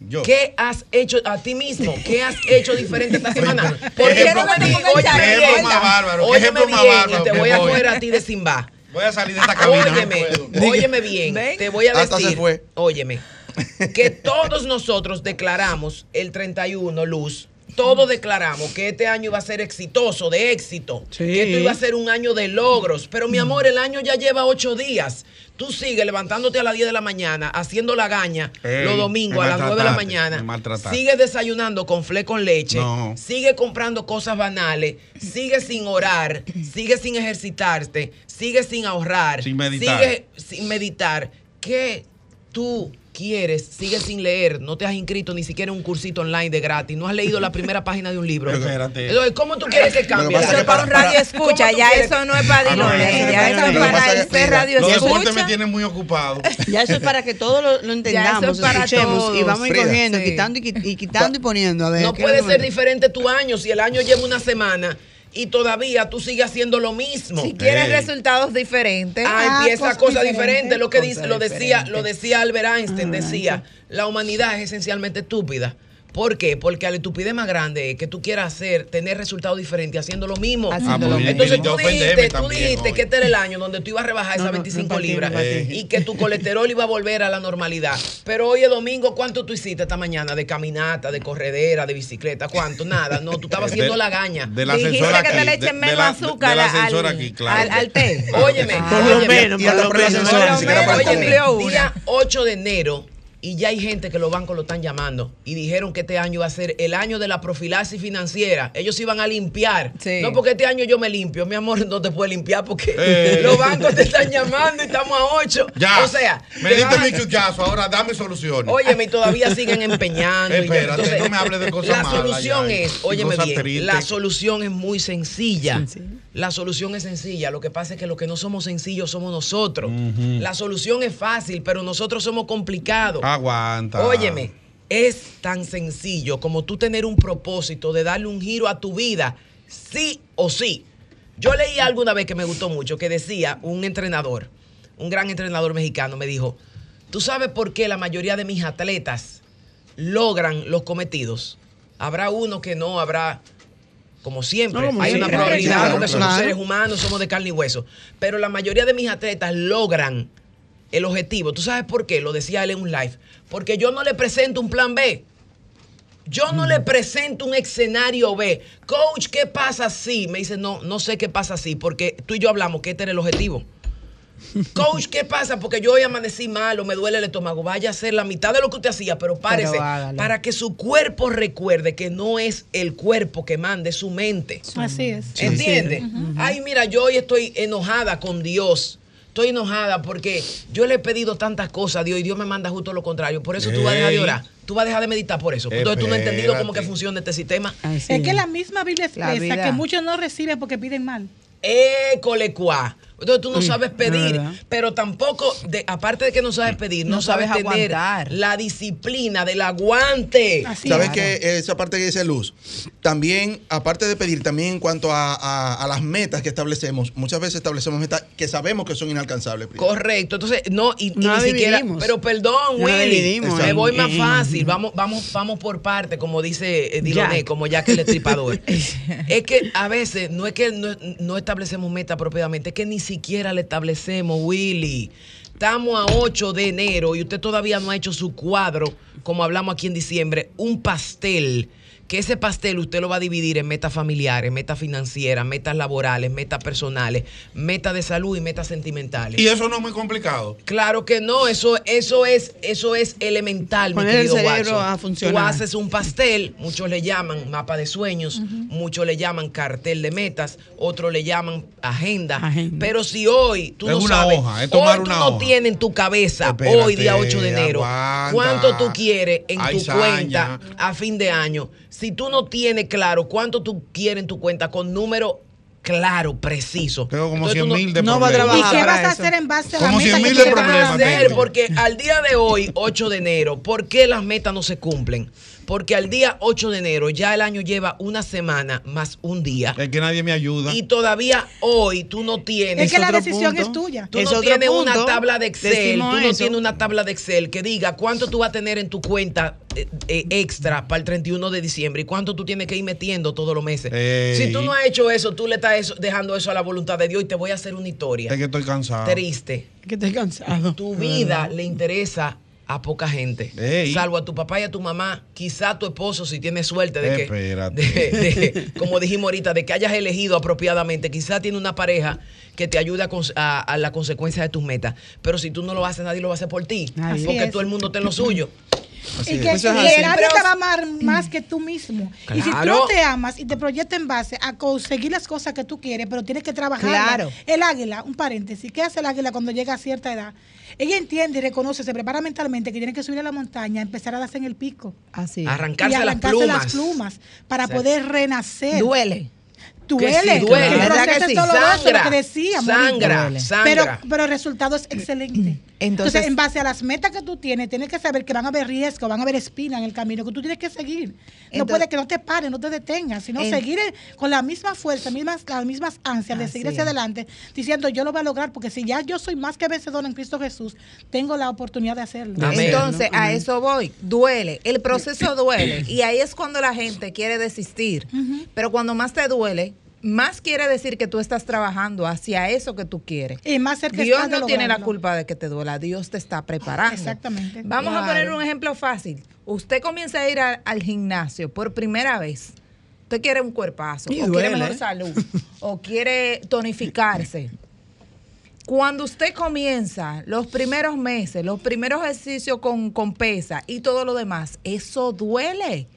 Speaker 13: Yo.
Speaker 5: ¿Qué has hecho a ti mismo? ¿Qué has hecho diferente esta semana?
Speaker 13: ¿Qué
Speaker 5: Porque
Speaker 13: ejemplo-
Speaker 5: no me
Speaker 13: qué
Speaker 5: óyeme
Speaker 13: ejemplo más bárbaro,
Speaker 5: óyeme
Speaker 13: ejemplo más bárbaro
Speaker 5: y te voy a coger a ti de Simba.
Speaker 13: Voy a salir de esta cabina. no
Speaker 5: Óyeme,
Speaker 13: puedo.
Speaker 5: óyeme bien, te voy a
Speaker 4: Hasta
Speaker 5: decir,
Speaker 4: se fue.
Speaker 5: óyeme, que todos nosotros declaramos el 31, Luz, todos declaramos que este año iba a ser exitoso, de éxito,
Speaker 3: Sí.
Speaker 5: que esto iba a ser un año de logros, pero mi amor, el año ya lleva ocho días. Tú sigues levantándote a las 10 de la mañana, haciendo la gaña
Speaker 13: Ey,
Speaker 5: los domingos a las 9 de la mañana. Sigue desayunando con fle con leche.
Speaker 13: No.
Speaker 5: Sigue comprando cosas banales. Sigue sin orar. Sigue sin ejercitarte. Sigue sin ahorrar.
Speaker 13: Sin meditar.
Speaker 5: Sigue sin meditar. ¿Qué tú quieres, sigues sin leer, no te has inscrito ni siquiera en un cursito online de gratis, no has leído la primera página de un libro. Entonces, ¿cómo tú quieres que cambie?
Speaker 14: Eso es para un radio escucha, ya eso no es para
Speaker 13: Ah, no,
Speaker 14: Diloné,
Speaker 13: eso
Speaker 14: ya eso es para el radio
Speaker 13: Los deportes me
Speaker 14: escucha.
Speaker 13: tienen muy ocupado.
Speaker 3: Ya eso es para que todos lo, lo entendamos,
Speaker 14: es para
Speaker 3: escuchemos y
Speaker 14: todos.
Speaker 3: vamos a ir
Speaker 4: Frida.
Speaker 3: cogiendo,
Speaker 14: Sí.
Speaker 3: quitando y, y quitando y poniendo. A ver,
Speaker 5: No
Speaker 3: ¿qué
Speaker 5: puede ser diferente tu año si el año lleva una semana y todavía tú sigues haciendo lo mismo.
Speaker 14: Si quieres resultados diferentes.
Speaker 5: Ah, empieza
Speaker 15: cosas
Speaker 5: cosas
Speaker 15: diferentes.
Speaker 5: diferentes. Lo que dice, lo decía,
Speaker 14: diferentes.
Speaker 5: lo decía Albert Einstein, decía, la humanidad es esencialmente estúpida. ¿Por qué? Porque a la estupidez más grande es que tú quieras hacer, tener resultados diferentes haciendo lo mismo.
Speaker 14: Haciendo
Speaker 13: Ah,
Speaker 14: lo mismo.
Speaker 5: Entonces tú dijiste, tú dijiste que este era el año donde tú ibas a rebajar
Speaker 3: No,
Speaker 5: esas
Speaker 3: no,
Speaker 5: 25
Speaker 3: no, para ti, no,
Speaker 5: libras y que tu colesterol iba a volver a la normalidad. Pero hoy es domingo, ¿cuánto tú hiciste esta mañana de caminata, de corredera, de bicicleta? ¿Cuánto? Nada. No, tú estabas haciendo
Speaker 13: De-
Speaker 5: la gaña.
Speaker 13: Del
Speaker 14: Dijiste
Speaker 13: ascensor
Speaker 14: que
Speaker 13: aquí.
Speaker 14: te le echen
Speaker 13: de- de
Speaker 14: menos
Speaker 13: la-
Speaker 14: azúcar al,
Speaker 13: aquí, claro.
Speaker 14: al, al té.
Speaker 5: Óyeme,
Speaker 3: Por lo
Speaker 5: óyeme,
Speaker 3: menos, por lo menos.
Speaker 5: día 8 de enero y ya hay gente que los bancos lo están llamando y dijeron que este año va a ser el año de la profilaxis financiera. Ellos iban a limpiar.
Speaker 14: Sí.
Speaker 5: No porque este año yo me limpio, mi amor, no te puedes limpiar porque
Speaker 13: Eh.
Speaker 5: los bancos te están llamando y estamos a 8.
Speaker 13: Ya.
Speaker 5: O sea,
Speaker 13: me
Speaker 5: te
Speaker 13: diste mi chuchazo, ahora dame soluciones.
Speaker 5: Óyeme, y todavía siguen empeñando.
Speaker 13: Espérate, no me hables de cosas
Speaker 5: La
Speaker 13: malas,
Speaker 5: solución
Speaker 13: ya,
Speaker 5: es, óyeme bien, la solución es muy sencilla. La solución es sencilla. Lo que pasa es que los que no somos sencillos somos nosotros. La solución es fácil, pero nosotros somos complicados.
Speaker 13: Aguanta.
Speaker 5: Óyeme, es tan sencillo como tú tener un propósito de darle un giro a tu vida, sí o sí. Yo leí alguna vez que me gustó mucho, que decía un entrenador, un gran entrenador mexicano, me dijo, ¿tú sabes por qué la mayoría de mis atletas logran los cometidos? Habrá uno que no, habrá, como siempre,
Speaker 3: No,
Speaker 5: hay una probabilidad
Speaker 3: claro,
Speaker 5: porque somos
Speaker 3: claro.
Speaker 5: seres humanos, somos de carne y hueso. Pero la mayoría de mis atletas logran el objetivo. ¿Tú sabes por qué? Lo decía él en un live. Porque yo no le presento un plan B. Yo no le presento un escenario B. Coach, ¿qué pasa si? Me dice, no, no sé qué pasa si, porque tú y yo hablamos que este era el objetivo. Coach, ¿qué pasa? Porque yo hoy amanecí malo, me duele el estómago. Vaya a hacer la mitad de lo que usted hacía, pero párese.
Speaker 14: Pero
Speaker 5: para que su cuerpo recuerde que no es el cuerpo que manda, es su mente.
Speaker 15: Así es.
Speaker 5: ¿Entiendes? Ay, mira, yo hoy estoy enojada con Dios. Estoy enojada porque yo le he pedido tantas cosas a Dios y Dios me manda justo lo contrario. Por eso tú vas a dejar de orar. Tú vas a dejar de meditar por eso. Entonces tú no has entendido cómo que funciona este sistema.
Speaker 3: Así
Speaker 15: Es que la misma Biblia
Speaker 14: La
Speaker 15: expresa
Speaker 14: vida.
Speaker 15: que muchos no reciben porque piden mal.
Speaker 5: École cuá. Entonces tú no sabes pedir, pero tampoco, de, aparte de que no sabes pedir, no,
Speaker 14: No
Speaker 5: sabes,
Speaker 14: sabes
Speaker 5: tener
Speaker 14: aguantar.
Speaker 5: la disciplina del aguante.
Speaker 15: Así
Speaker 4: ¿Sabes
Speaker 15: es.
Speaker 4: que esa parte que dice Luz? También, aparte de pedir, también en cuanto a, a- a las metas que establecemos, muchas veces establecemos metas que sabemos que son inalcanzables. Pri.
Speaker 5: Correcto, entonces no y,
Speaker 3: No
Speaker 5: ni siquiera, pero perdón,
Speaker 3: No
Speaker 5: Willy, me voy más fácil, vamos, vamos, vamos por parte, como dice eh, Diloné,
Speaker 3: Jack.
Speaker 5: como ya que el estripador. es que a veces no es que no, no establecemos meta propiamente, es que ni siquiera le establecemos, Willy. Estamos a 8 de enero y usted todavía no ha hecho su cuadro, como hablamos aquí en diciembre, un pastel. Que ese pastel usted lo va a dividir en metas familiares, metas financieras, metas laborales, metas personales, metas de salud y metas sentimentales.
Speaker 13: Y eso no es muy complicado.
Speaker 5: Claro que no, eso, eso es, eso es elemental, mi
Speaker 3: Poner el
Speaker 5: querido
Speaker 3: cerebro
Speaker 5: Watson.
Speaker 3: a funcionar.
Speaker 5: Tú haces un pastel, muchos le llaman mapa de sueños, muchos le llaman cartel de metas, otros le llaman agenda.
Speaker 3: Agenda.
Speaker 5: Pero si hoy tú
Speaker 13: Es
Speaker 5: no
Speaker 13: una
Speaker 5: sabes,
Speaker 13: hoja, es tomar
Speaker 5: hoy tú
Speaker 13: una
Speaker 5: no
Speaker 13: hoja.
Speaker 5: tienes en tu cabeza,
Speaker 13: Espérate,
Speaker 5: hoy día 8 de enero,
Speaker 13: aguanta.
Speaker 5: cuánto tú quieres en tu
Speaker 13: saña.
Speaker 5: cuenta a fin de año. Si tú no tienes claro cuánto tú quieres en tu cuenta con número claro, preciso.
Speaker 13: Tengo como
Speaker 5: entonces tú
Speaker 13: 100
Speaker 5: no-
Speaker 13: mil de
Speaker 3: no va a
Speaker 13: problemas.
Speaker 15: ¿Y qué vas a hacer en base a
Speaker 13: Como
Speaker 15: la meta
Speaker 13: 100
Speaker 15: que
Speaker 13: mil de
Speaker 15: te
Speaker 13: problemas
Speaker 15: vas a
Speaker 5: hacer, porque al día de hoy, 8 de enero, ¿por qué las metas no se cumplen? Porque al día 8 de enero ya el año lleva una semana más un día.
Speaker 13: Es que nadie me ayuda.
Speaker 5: Y todavía hoy tú no tienes.
Speaker 15: Es que la decisión
Speaker 3: punto.
Speaker 15: es tuya.
Speaker 5: Tú
Speaker 3: Es
Speaker 5: no tienes
Speaker 3: punto.
Speaker 5: una tabla de Excel,
Speaker 3: Decimos
Speaker 5: tú no
Speaker 3: eso.
Speaker 5: tienes una tabla de Excel que diga cuánto tú vas a tener en tu cuenta eh, eh, extra para el 31 de diciembre y cuánto tú tienes que ir metiendo todos los meses.
Speaker 13: Ey.
Speaker 5: Si tú no has hecho eso, tú le estás eso- dejando eso a la voluntad de Dios y te voy a hacer una historia
Speaker 13: Es que estoy cansado.
Speaker 5: triste.
Speaker 3: Que estoy cansado.
Speaker 5: Tu vida le interesa a poca gente.
Speaker 13: Ey.
Speaker 5: Salvo a tu papá y a tu mamá, quizá a tu esposo si tienes suerte de que,
Speaker 13: Espérate.
Speaker 5: de- de- como dijimos ahorita, de que hayas elegido apropiadamente. Quizá tiene una pareja que te ayude a, a- a la consecuencia de tus metas. Pero si tú no lo haces, nadie lo va a hacer por ti.
Speaker 15: Así
Speaker 5: porque
Speaker 15: es.
Speaker 5: todo el mundo está en lo suyo.
Speaker 4: Así
Speaker 15: y que
Speaker 4: es
Speaker 15: y
Speaker 4: así.
Speaker 15: nadie te va a amar más que tú mismo. Y si tú no te amas y te proyectas en base a conseguir las cosas que tú quieres, pero tienes que trabajar.
Speaker 14: Claro.
Speaker 15: El águila, un paréntesis, ¿qué hace el águila cuando llega a cierta edad? Ella entiende y reconoce, se prepara mentalmente que tiene que subir a la montaña, empezar a darse en el pico.
Speaker 14: Así.
Speaker 5: Arrancarse
Speaker 15: y
Speaker 5: las
Speaker 15: arrancarse
Speaker 5: plumas.
Speaker 15: las plumas para
Speaker 5: Exacto.
Speaker 15: poder renacer.
Speaker 14: Duele.
Speaker 15: Duele,
Speaker 5: Que sí, duele.
Speaker 15: el
Speaker 5: ¿Verdad
Speaker 15: proceso
Speaker 14: que
Speaker 15: es
Speaker 14: sí?
Speaker 15: doloroso,
Speaker 5: Sangra,
Speaker 15: lo que decíamos.
Speaker 5: sangra, sangra.
Speaker 15: Pero, pero el resultado es excelente. Entonces,
Speaker 14: Entonces-
Speaker 15: en base a las metas que tú tienes, tienes que saber que van a haber riesgos, van a haber espinas en el camino, que tú tienes que seguir. No
Speaker 14: Entonces-
Speaker 15: puede que no te pares, no te detengas, sino
Speaker 14: En-
Speaker 15: seguir en- con la misma fuerza, mismas, las mismas ansias de seguir hacia adelante, diciendo yo lo voy a lograr, porque si ya yo soy más que vencedor en Cristo Jesús, tengo la oportunidad de hacerlo.
Speaker 14: Entonces, a eso voy. Duele. El proceso duele. Y ahí es cuando la gente quiere desistir. Pero cuando más te duele, más quiere decir que tú estás trabajando hacia eso que tú quieres.
Speaker 15: Y más cerca
Speaker 14: Dios no tiene la culpa de que te duela. Dios te está preparando.
Speaker 15: Exactamente.
Speaker 14: Vamos a poner un ejemplo fácil. Usted comienza a ir a- al gimnasio por primera vez. Usted quiere un cuerpazo,
Speaker 3: Y
Speaker 14: o quiere mejor
Speaker 3: ¿eh?
Speaker 14: salud, o quiere tonificarse. Cuando usted comienza los primeros meses, los primeros ejercicios con, con pesa y todo lo demás, eso duele.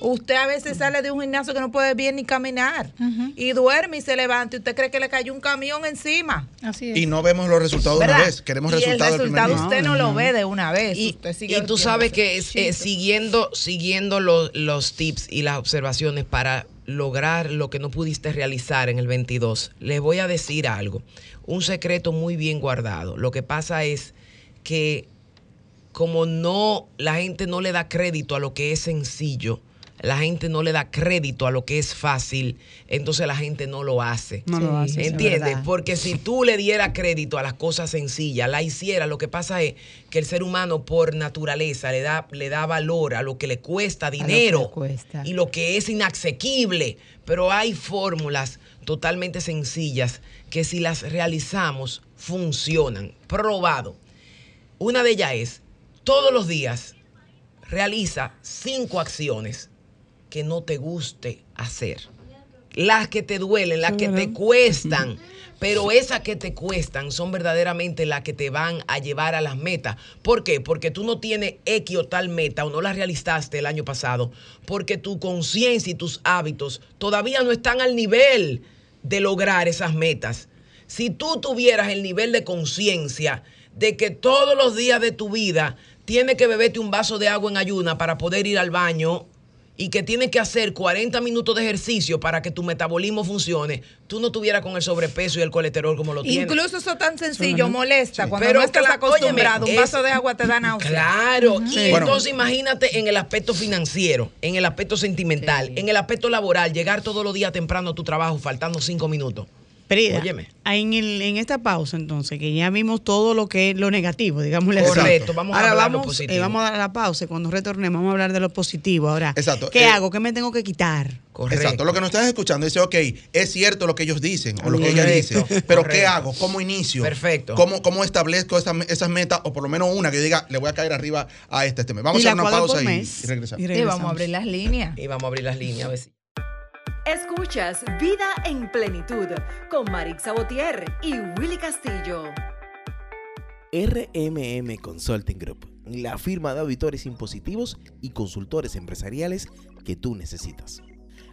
Speaker 14: Usted a veces sale de un gimnasio que no puede bien ni caminar y duerme y se levanta y usted cree que le cayó un camión encima.
Speaker 15: Así
Speaker 4: Y no vemos los resultados de una vez. Queremos
Speaker 14: y
Speaker 4: resultados
Speaker 14: el resultado usted no lo ve de una vez.
Speaker 5: Y,
Speaker 14: usted sigue
Speaker 5: y tú sabes que es, eh, siguiendo, siguiendo los, los tips y las observaciones para lograr lo que no pudiste realizar en el 22, les voy a decir algo. Un secreto muy bien guardado. Lo que pasa es que como no, la gente no le da crédito a lo que es sencillo, la gente no le da crédito a lo que es fácil, entonces la gente no lo hace.
Speaker 3: No lo hace, es
Speaker 5: ¿Entiendes? Porque si tú le dieras crédito a las cosas sencillas, la hicieras, lo que pasa es que el ser humano por naturaleza le da, le da valor a lo que le cuesta dinero
Speaker 14: le cuesta.
Speaker 5: y lo que es inasequible. Pero hay fórmulas totalmente sencillas que si las realizamos funcionan. Probado. Una de ellas es, todos los días realiza cinco acciones que no te guste hacer. Las que te duelen, las que te cuestan. Pero esas que te cuestan son verdaderamente las que te van a llevar a las metas. ¿Por qué? Porque tú no tienes X o tal meta o no la realizaste el año pasado. Porque tu conciencia y tus hábitos todavía no están al nivel de lograr esas metas. Si tú tuvieras el nivel de conciencia de que todos los días de tu vida tienes que beberte un vaso de agua en ayuna para poder ir al baño y que tienes que hacer 40 minutos de ejercicio para que tu metabolismo funcione, tú no estuvieras con el sobrepeso y el colesterol como lo tienes.
Speaker 14: Incluso eso tan sencillo molesta.
Speaker 5: Sí.
Speaker 14: Cuando
Speaker 5: Pero
Speaker 14: no estás acostumbrado,
Speaker 5: óyeme,
Speaker 14: un vaso
Speaker 5: es-
Speaker 14: de agua te da náusea.
Speaker 5: Claro, y
Speaker 14: Sí.
Speaker 5: entonces imagínate en el aspecto financiero, en el aspecto sentimental, en el aspecto laboral, llegar todos los días temprano a tu trabajo faltando cinco minutos.
Speaker 3: Prida,
Speaker 5: Óyeme.
Speaker 3: en, el- en esta pausa entonces, que ya vimos todo lo que es lo negativo, digámosle así.
Speaker 5: Correcto, vamos a
Speaker 3: Ahora
Speaker 5: hablar lo
Speaker 3: vamos,
Speaker 5: positivo.
Speaker 3: eh, vamos a dar la pausa y cuando retornemos vamos a hablar de lo positivo. Ahora,
Speaker 4: Exacto,
Speaker 3: ¿qué
Speaker 4: eh,
Speaker 3: hago? ¿Qué me tengo que quitar?
Speaker 4: Exacto, lo que nos estás escuchando dice, ok, es cierto lo que ellos dicen o lo que ella
Speaker 5: Correcto,
Speaker 4: dice, pero ¿qué
Speaker 5: correcto.
Speaker 4: hago? ¿Cómo inicio?
Speaker 5: Perfecto.
Speaker 4: ¿Cómo, cómo establezco esas, esas metas o por lo menos una que yo diga, le voy a caer arriba a este, este mes? Vamos
Speaker 14: Y
Speaker 4: a hacer una pausa y, y regresamos.
Speaker 14: Y vamos a abrir las líneas.
Speaker 5: Y vamos a abrir las líneas a ver si.
Speaker 2: Escuchas Vida en Plenitud con Marix Sabotier y Willy Castillo.
Speaker 11: RMM Consulting Group, la firma de auditores impositivos y consultores empresariales que tú necesitas.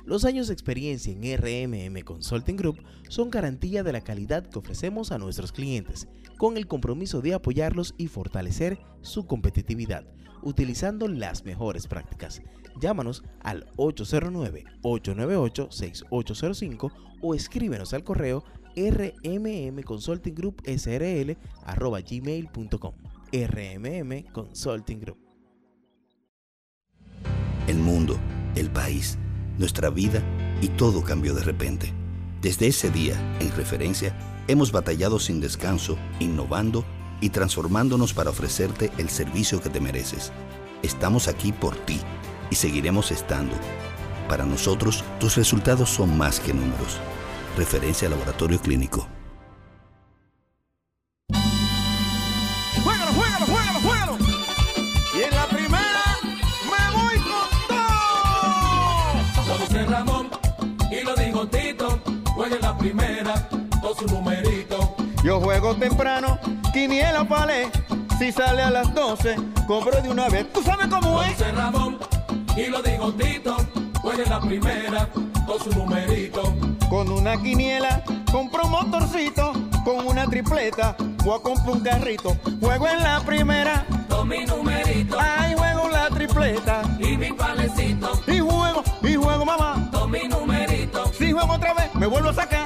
Speaker 11: Los años de experiencia en RMM Consulting Group son garantía de la calidad que ofrecemos a nuestros clientes, con el compromiso de apoyarlos y fortalecer su competitividad, utilizando las mejores prácticas. Llámanos al 809-898-6805 o escríbenos al correo rmmconsultinggroup.srl@gmail.com. RMM Consulting Group.
Speaker 10: El mundo, el país, nuestra vida y todo cambió de repente. Desde ese día, en referencia, hemos batallado sin descanso, innovando y transformándonos para ofrecerte el servicio que te mereces. Estamos aquí por ti y seguiremos estando. Para nosotros, tus resultados son más que números. Referencia Laboratorio Clínico.
Speaker 8: Juégalo, juégalo, juégalo, juégalo. Y en la primera me voy con todo.
Speaker 9: Lo dice Ramón y lo dijo Tito. Juega en la primera, todo su numerito.
Speaker 8: Yo juego temprano, quiniela palé. Si sale a las 12, cobro de una vez. ¿Tú sabes cómo es?
Speaker 9: José Ramón y lo dijo Tito, juega en la primera con su numerito.
Speaker 8: Con una quiniela, compro un motorcito. Con una tripleta, voy a comprar un carrito. Juego en la primera.
Speaker 9: Con mi numerito.
Speaker 8: Ay, juego la tripleta.
Speaker 9: Y mi palecito.
Speaker 8: Y juego, y juego, mamá.
Speaker 9: Con mi numerito.
Speaker 8: Si juego otra vez, me vuelvo a sacar.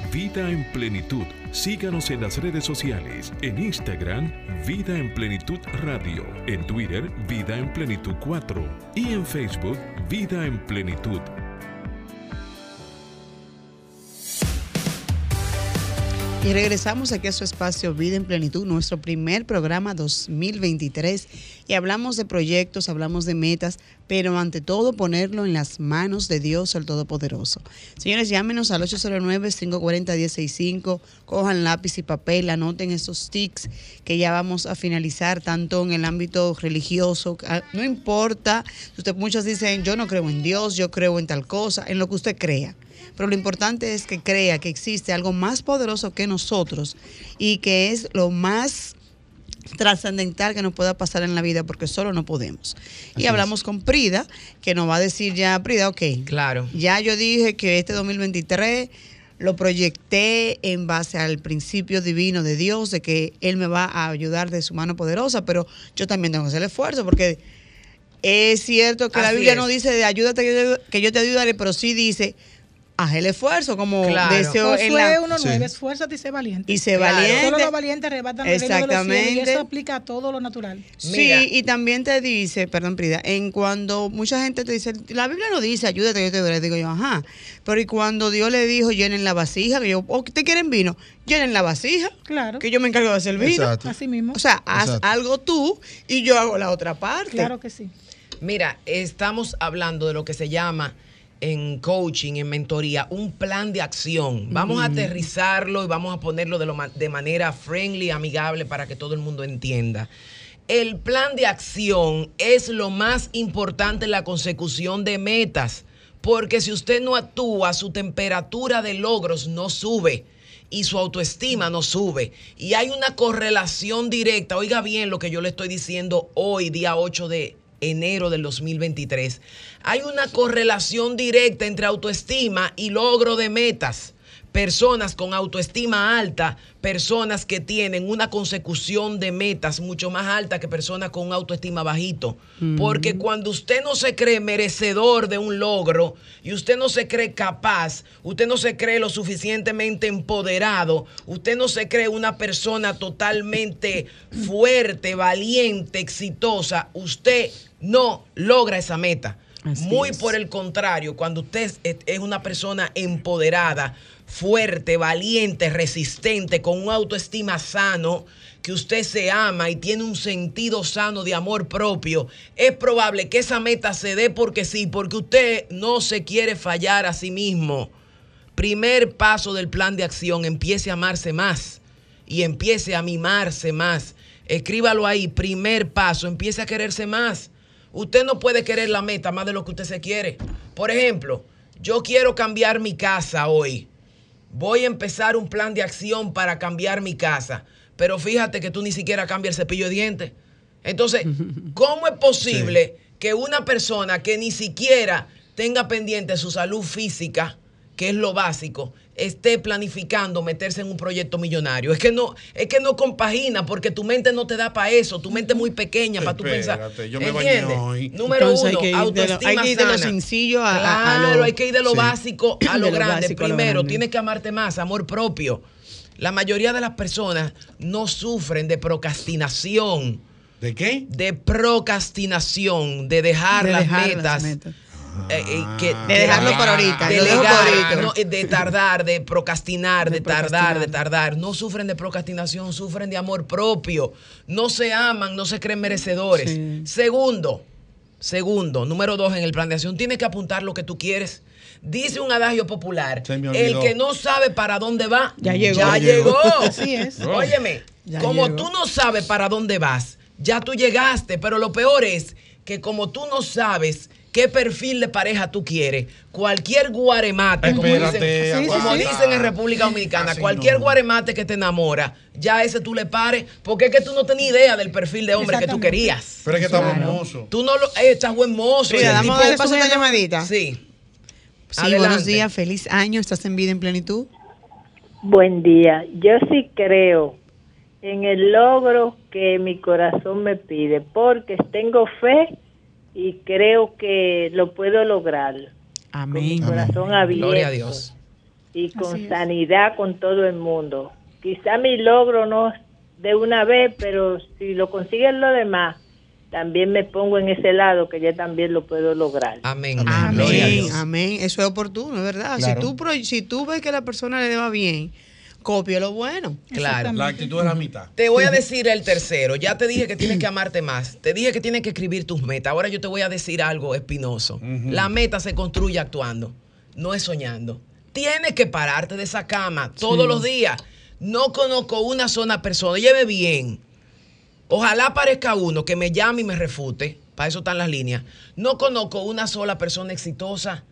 Speaker 12: Vida en Plenitud. Síganos en las redes sociales, en Instagram, Vida en Plenitud Radio, en Twitter, Vida en Plenitud 4 y en Facebook, Vida en Plenitud.
Speaker 3: Y regresamos aquí a su espacio Vida en Plenitud, nuestro primer programa 2023. Y hablamos de proyectos, hablamos de metas, pero ante todo ponerlo en las manos de Dios el Todopoderoso. Señores, llámenos al 809-540-1065, cojan lápiz y papel, anoten esos tics que ya vamos a finalizar, tanto en el ámbito religioso, ah, no importa, usted muchos dicen, yo no creo en Dios, yo creo en tal cosa, en lo que usted crea pero lo importante es que crea que existe algo más poderoso que nosotros y que es lo más trascendental que nos pueda pasar en la vida porque solo no podemos. y hablamos con Prida, que nos va a decir ya, Prida, ok.
Speaker 5: Claro.
Speaker 3: Ya yo dije que este 2023 lo proyecté en base al principio divino de Dios, de que Él me va a ayudar de su mano poderosa, pero yo también tengo que hacer el esfuerzo porque es cierto que la Biblia
Speaker 5: es.
Speaker 3: no dice de ayúdate que yo, que yo te ayudaré, pero sí dice haz el esfuerzo, como
Speaker 5: Claro.
Speaker 3: deseo en
Speaker 15: Josué
Speaker 3: la...
Speaker 15: 1.9, esfuérzate y sé valiente.
Speaker 3: Y sé valiente.
Speaker 15: Solo los valientes arrebatan el reino de los cielos, y
Speaker 3: Exactamente.
Speaker 15: eso aplica a todo lo natural.
Speaker 3: Sí, y también te dice, perdón, Prida, en cuando mucha gente te dice, la Biblia no dice, ayúdate, yo te veré, digo yo, ajá. Pero y cuando Dios le dijo, llenen la vasija, que yo, oh, ¿te quieren vino? Llenen la vasija.
Speaker 15: Claro.
Speaker 3: Que yo me encargo de hacer vino.
Speaker 5: Exacto.
Speaker 15: Así mismo.
Speaker 3: O sea, haz
Speaker 5: Exacto.
Speaker 3: algo tú y yo hago la otra parte.
Speaker 15: Claro que sí.
Speaker 5: Mira, estamos hablando de lo que se llama en coaching, en mentoría, un plan de acción. Vamos a aterrizarlo y vamos a ponerlo de, lo de manera friendly, amigable, para que todo el mundo entienda. El plan de acción es lo más importante en la consecución de metas, porque si usted no actúa, su temperatura de logros no sube y su autoestima no sube. Y hay una correlación directa, oiga bien lo que yo le estoy diciendo hoy, día 8 de enero del 2023. Hay una correlación directa entre autoestima y logro de metas. Personas con autoestima alta, personas que tienen una consecución de metas mucho más alta que personas con autoestima bajito. Porque cuando usted no se cree merecedor de un logro y usted no se cree capaz, usted no se cree lo suficientemente empoderado, usted no se cree una persona totalmente fuerte, valiente, exitosa, usted no logra esa meta. Muy por el contrario, cuando usted es, es una persona empoderada, fuerte, valiente, resistente, con una autoestima sano, que usted se ama y tiene un sentido sano de amor propio, es probable que esa meta se dé porque sí, porque usted no se quiere fallar a sí mismo. Primer paso del plan de acción, empiece a amarse más y empiece a mimarse más. Escríbalo ahí, primer paso, empiece a quererse más. Usted no puede querer la meta más de lo que usted se quiere. Por ejemplo, yo quiero cambiar mi casa hoy. Voy a empezar un plan de acción para cambiar mi casa. Pero fíjate que tú ni siquiera cambias el cepillo de dientes. Entonces, ¿cómo es posible que una persona que ni siquiera tenga pendiente su salud física, que es lo básico, esté planificando meterse en un proyecto millonario. Es que no, es que no compagina porque tu mente no te da para eso, tu mente es muy pequeña para tu pensar.
Speaker 13: Yo me bañé.
Speaker 5: Número
Speaker 3: Entonces hay
Speaker 5: uno,
Speaker 3: que ir de lo-
Speaker 5: autoestima
Speaker 3: hay que ir de lo sencillo a- a- a
Speaker 5: Claro,
Speaker 3: lo-
Speaker 5: hay que ir de lo
Speaker 3: Sí.
Speaker 5: básico a lo
Speaker 3: De lo
Speaker 5: grande.
Speaker 3: lo
Speaker 5: Primero,
Speaker 3: grande.
Speaker 5: tienes que amarte más, amor propio. La mayoría de las personas no sufren de procrastinación.
Speaker 13: ¿De qué?
Speaker 5: De procrastinación, de dejar,
Speaker 3: De
Speaker 5: las,
Speaker 3: dejar las
Speaker 5: metas.
Speaker 3: metas.
Speaker 5: Eh, eh, que-
Speaker 3: De dejarlo por ahorita,
Speaker 5: De, legar, no, eh, de tardar, de procrastinar, de, tardar,
Speaker 3: procrastinar.
Speaker 5: de tardar. No sufren de procrastinación, sufren de amor propio. No se aman, no se creen merecedores.
Speaker 3: Sí.
Speaker 5: Segundo, segundo, número dos en el plan de acción, tienes que apuntar lo que tú quieres. Dice un adagio popular, el que no sabe para dónde va,
Speaker 3: Ya llegó.
Speaker 5: Ya
Speaker 3: Ya
Speaker 5: llegó.
Speaker 3: llegó. Así es.
Speaker 5: Óyeme,
Speaker 3: Ya
Speaker 5: como
Speaker 3: llegó.
Speaker 5: tú no sabes para dónde vas, ya tú llegaste, pero lo peor es que como tú no sabes qué perfil de pareja tú quieres, cualquier guaremate, como, dicen, como
Speaker 13: aguanta.
Speaker 5: dicen en República Dominicana,
Speaker 13: Así
Speaker 5: cualquier
Speaker 13: no.
Speaker 5: guaremate que te enamora, ya ese tú le pares, porque es que tú no tenías idea del perfil de hombre que tú querías.
Speaker 13: Pero es que está hermoso.
Speaker 5: Tú no lo eh, estás buen mozo.
Speaker 3: Mira,
Speaker 5: el
Speaker 3: damos paso una llamadita.
Speaker 5: Sí.
Speaker 3: Sí,
Speaker 5: Adelante.
Speaker 3: buenos días, feliz año, estás en vida en plenitud.
Speaker 16: Buen día. Yo sí creo en el logro que mi corazón me pide, porque tengo fe y creo que lo puedo lograr. Con mi
Speaker 3: Amén.
Speaker 16: corazón abierto.
Speaker 5: Gloria a Dios.
Speaker 16: Y con
Speaker 15: Así es.
Speaker 16: sanidad con todo el mundo. Quizá mi logro no de una vez, pero si lo consiguen los demás, también me pongo en ese lado que yo también lo puedo lograr.
Speaker 5: Amén.
Speaker 3: Amén, amén. Eso es oportuno, es verdad.
Speaker 13: Claro.
Speaker 3: Si, tú, pro- si tú ves que a la persona le va bien, copia lo bueno.
Speaker 5: Claro.
Speaker 13: La actitud es la mitad.
Speaker 5: Te voy a decir el tercero. Ya te dije que tienes que amarte más. Te dije que tienes que escribir tus metas. Ahora yo te voy a decir algo espinoso. La meta se construye actuando, no es soñando. Tienes que pararte de esa cama todos
Speaker 3: Sí.
Speaker 5: los días. No conozco una sola persona. Lleve bien. Ojalá aparezca uno que me llame y me refute. Para eso están las líneas. No conozco una sola persona exitosa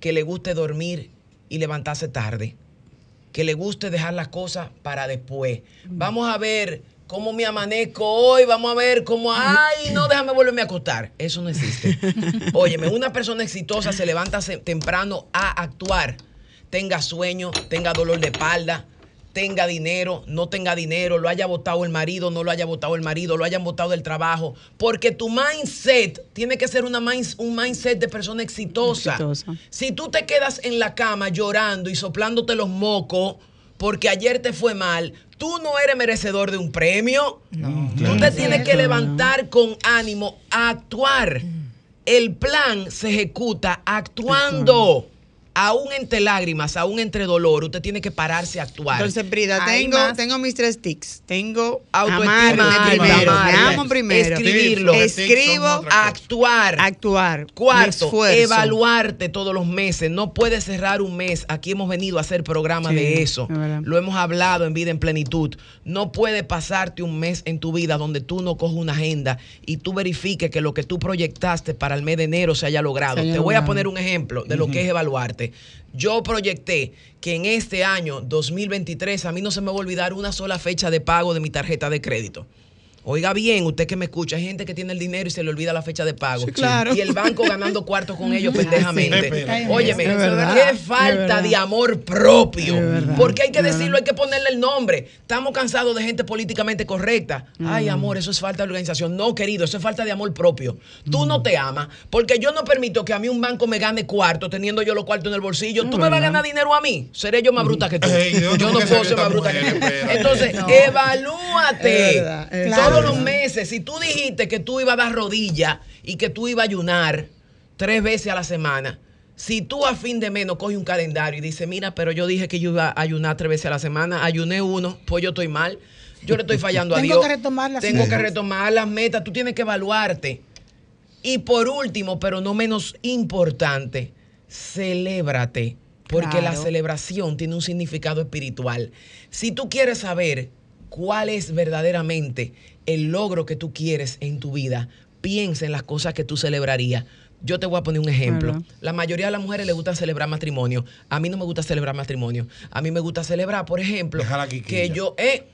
Speaker 5: que le guste dormir y levantarse tarde. Que le guste dejar las cosas para después. Vamos a ver cómo me amanezco hoy. Vamos a ver cómo. Ay, no, déjame volverme a acostar. Eso no existe. Óyeme, una persona exitosa se levanta temprano a actuar. Tenga sueño, tenga dolor de espalda, tenga dinero, no tenga dinero, lo haya votado el marido, no lo haya votado el marido, lo hayan votado del trabajo. Porque tu mindset tiene que ser una mind- un mindset de persona exitosa.
Speaker 3: Exitosa.
Speaker 5: Si tú te quedas en la cama llorando y soplándote los mocos porque ayer te fue mal, tú no eres merecedor de un premio. Tú te tienes que levantar con ánimo a actuar. El plan se ejecuta actuando. Aún entre lágrimas, aún entre dolor, usted tiene que pararse a actuar.
Speaker 3: Entonces, Brida, tengo, tengo mis tres tics. Tengo
Speaker 5: autoestima,
Speaker 3: primero, amo primero.
Speaker 5: escribirlo,
Speaker 3: Escribo,
Speaker 5: actuar,
Speaker 3: actuar.
Speaker 5: Cuarto, evaluarte todos los meses. No puedes cerrar un mes. Aquí hemos venido a hacer programas
Speaker 3: Sí,
Speaker 5: de eso. Lo hemos hablado en Vida en Plenitud. No puede pasarte un mes en tu vida donde tú no coges una agenda y tú verifiques que lo que tú proyectaste para el mes de enero se haya logrado.
Speaker 3: Se haya
Speaker 5: Te voy a poner un ejemplo de lo que es evaluarte. Yo proyecté que en este año 2023 a mí no se me va a olvidar una sola fecha de pago de mi tarjeta de crédito. Oiga bien, usted que me escucha, hay gente que tiene el dinero y se le olvida la fecha de pago.
Speaker 3: Sí, claro.
Speaker 5: Y el banco ganando cuartos con ellos pendejamente. Óyeme, qué falta de amor propio. Porque hay que decirlo, hay que ponerle el nombre. Estamos cansados de gente políticamente correcta. Ay, amor, eso es falta de organización. No, querido, eso es falta de amor propio. Tú no te amas, porque yo no permito que a mí un banco me gane cuarto teniendo yo los cuartos en el bolsillo. ¿Tú me vas a ganar dinero a mí? Seré yo más bruta que tú.
Speaker 13: Ey, ¿de dónde
Speaker 5: yo no puedo ser más bruta que tú. Entonces, evalúate.
Speaker 3: Es
Speaker 5: Todos los meses, si tú dijiste que tú ibas a dar rodilla y que tú ibas a ayunar tres veces a la semana, si tú a fin de mes no coges un calendario y dices, mira, pero yo dije que yo iba a ayunar tres veces a la semana, ayuné uno, pues yo estoy mal, yo le estoy fallando a
Speaker 15: Tengo
Speaker 5: Dios.
Speaker 15: que retomar las
Speaker 5: Tengo que retomar las metas, tú tienes que evaluarte. Y por último, pero no menos importante, celébrate. Porque la celebración tiene un significado espiritual. Si tú quieres saber cuál es verdaderamente el logro que tú quieres en tu vida, piensa en las cosas que tú celebrarías. Yo te voy a poner un ejemplo.
Speaker 3: Claro.
Speaker 5: La mayoría de las mujeres les gusta celebrar matrimonio. A mí no me gusta celebrar matrimonio. A mí me gusta celebrar, por ejemplo, que yo... eh,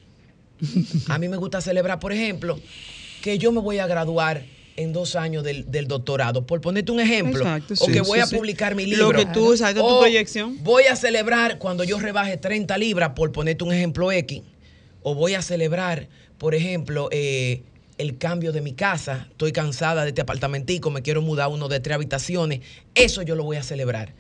Speaker 5: a mí me gusta celebrar, por ejemplo, que yo me voy a graduar en dos años del, del doctorado, por ponerte un ejemplo,
Speaker 3: Exacto,
Speaker 5: o
Speaker 3: sí,
Speaker 5: que voy
Speaker 3: sí,
Speaker 5: a
Speaker 3: sí.
Speaker 5: publicar mi
Speaker 3: Lo
Speaker 5: libro.
Speaker 3: que tú, exacto, tu proyección.
Speaker 5: Voy a celebrar cuando yo rebaje 30 libras, por ponerte un ejemplo X, o voy a celebrar, por ejemplo, eh, el cambio de mi casa. Estoy cansada de este apartamentico, me quiero mudar a uno de tres habitaciones. Eso yo lo voy a celebrar.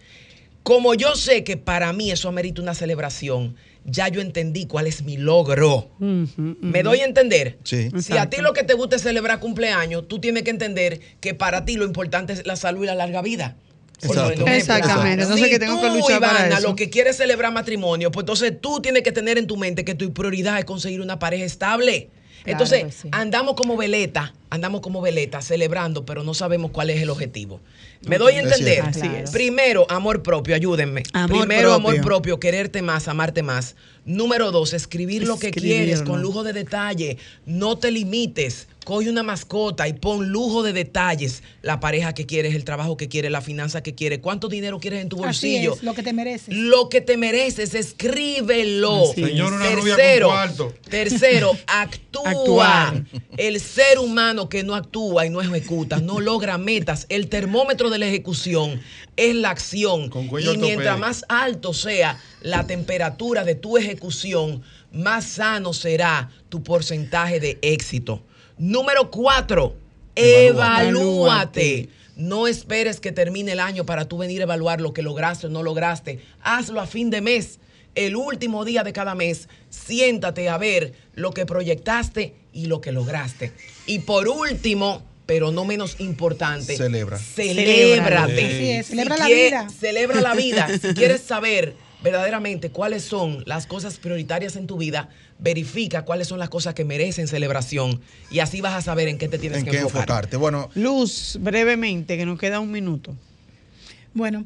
Speaker 5: Como yo sé que para mí eso amerita una celebración, ya yo entendí cuál es mi logro. ¿Me doy a entender?
Speaker 4: Sí.
Speaker 5: Si a ti lo que te gusta es celebrar cumpleaños, tú tienes que entender que para ti lo importante es la salud y la larga vida.
Speaker 4: Exacto.
Speaker 3: Exactamente. Entonces
Speaker 5: Si
Speaker 3: que tengo que
Speaker 5: tú,
Speaker 3: luchar para
Speaker 5: Ivana,
Speaker 3: eso.
Speaker 5: lo que quieres celebrar matrimonio, pues entonces tú tienes que tener en tu mente que tu prioridad es conseguir una pareja estable.
Speaker 14: Claro
Speaker 5: entonces,
Speaker 14: que sí.
Speaker 5: andamos como veleta, andamos como veleta celebrando, pero no sabemos cuál es el objetivo. ¿Me doy a entender?
Speaker 3: Así es.
Speaker 5: Primero, amor propio, ayúdenme.
Speaker 3: Amor
Speaker 5: Primero, amor
Speaker 3: propio.
Speaker 5: quererte más, amarte más. Número dos, escribir lo que quieres con lujo de detalle. No te limites. Coge una mascota y pon lujo de detalles. La pareja que quieres, el trabajo que quieres, la finanza que quieres, cuánto dinero quieres en tu
Speaker 15: Así
Speaker 5: bolsillo.
Speaker 15: es, lo que te mereces.
Speaker 5: Lo que te mereces, escríbelo.
Speaker 3: Así.
Speaker 13: Señor, una rubia
Speaker 5: tercero,
Speaker 13: con cuarto.
Speaker 5: tercero, actúa.
Speaker 3: Actuar.
Speaker 5: El ser humano que no actúa y no ejecuta, no logra metas. El termómetro de la ejecución es la acción.
Speaker 13: Con cuello
Speaker 5: y mientras más alto sea la temperatura de tu ejecución, más sano será tu porcentaje de éxito. Número cuatro,
Speaker 4: Evalúate.
Speaker 5: evalúate. No esperes que termine el año para tú venir a evaluar lo que lograste o no lograste. Hazlo a fin de mes. El último día de cada mes, siéntate a ver lo que proyectaste y lo que lograste. Y por último, pero no menos importante,
Speaker 4: Celebra.
Speaker 5: Celébrate.
Speaker 15: Así es, celebra
Speaker 5: Si
Speaker 15: la vida.
Speaker 5: Celebra la vida. Si quieres saber verdaderamente cuáles son las cosas prioritarias en tu vida, verifica cuáles son las cosas que merecen celebración y así vas a saber en qué te tienes
Speaker 4: ¿En
Speaker 5: que
Speaker 4: qué
Speaker 5: enfocar.
Speaker 4: enfocarte? Bueno,
Speaker 3: Luz, brevemente, que nos queda un minuto.
Speaker 15: Bueno,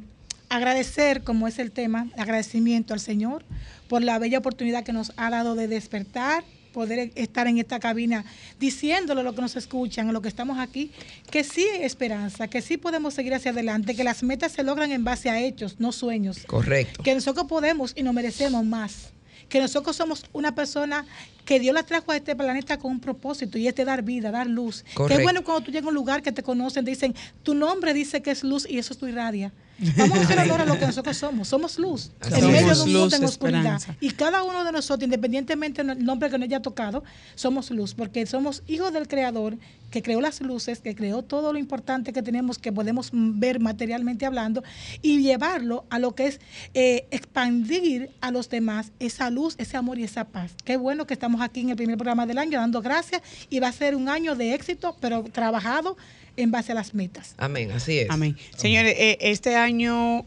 Speaker 15: agradecer, como es el tema, agradecimiento al Señor por la bella oportunidad que nos ha dado de despertar, poder estar en esta cabina diciéndole a los que nos escuchan, a los que estamos aquí, que sí hay esperanza, que sí podemos seguir hacia adelante, que las metas se logran en base a hechos, no sueños.
Speaker 5: Correcto.
Speaker 15: Que nosotros podemos y nos merecemos más. Que nosotros somos una persona que Dios la trajo a este planeta con un propósito y es de dar vida, dar luz. Que
Speaker 5: Correcto.
Speaker 15: es bueno cuando tú llegas a un lugar que te conocen, te dicen, tu nombre dice que es luz y eso es tu irradia. Vamos a hacer honor a lo que nosotros somos. Somos luz. En medio de un mundo en oscuridad. Y cada uno de nosotros, independientemente del nombre que nos haya tocado, somos luz, porque somos hijos del Creador que creó las luces, que creó todo lo importante que tenemos, que podemos ver materialmente hablando, y llevarlo a lo que es eh, expandir a los demás esa luz, ese amor y esa paz. Qué bueno que estamos aquí en el primer programa del año dando gracias y va a ser un año de éxito, pero trabajado en base a las metas.
Speaker 5: Amén, así es.
Speaker 3: Amén. Señores, eh, este año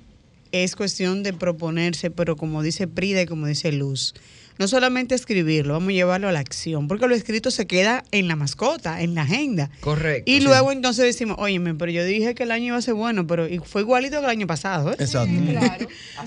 Speaker 3: es cuestión de proponerse, pero como dice Prida y como dice Luz, no solamente escribirlo, vamos a llevarlo a la acción, porque lo escrito se queda en la mascota, en la agenda.
Speaker 5: Correcto.
Speaker 3: Y
Speaker 5: sí.
Speaker 3: luego entonces decimos, óyeme, pero yo dije que el año iba a ser bueno, pero y fue igualito que el año pasado. ¿eh?
Speaker 4: exacto.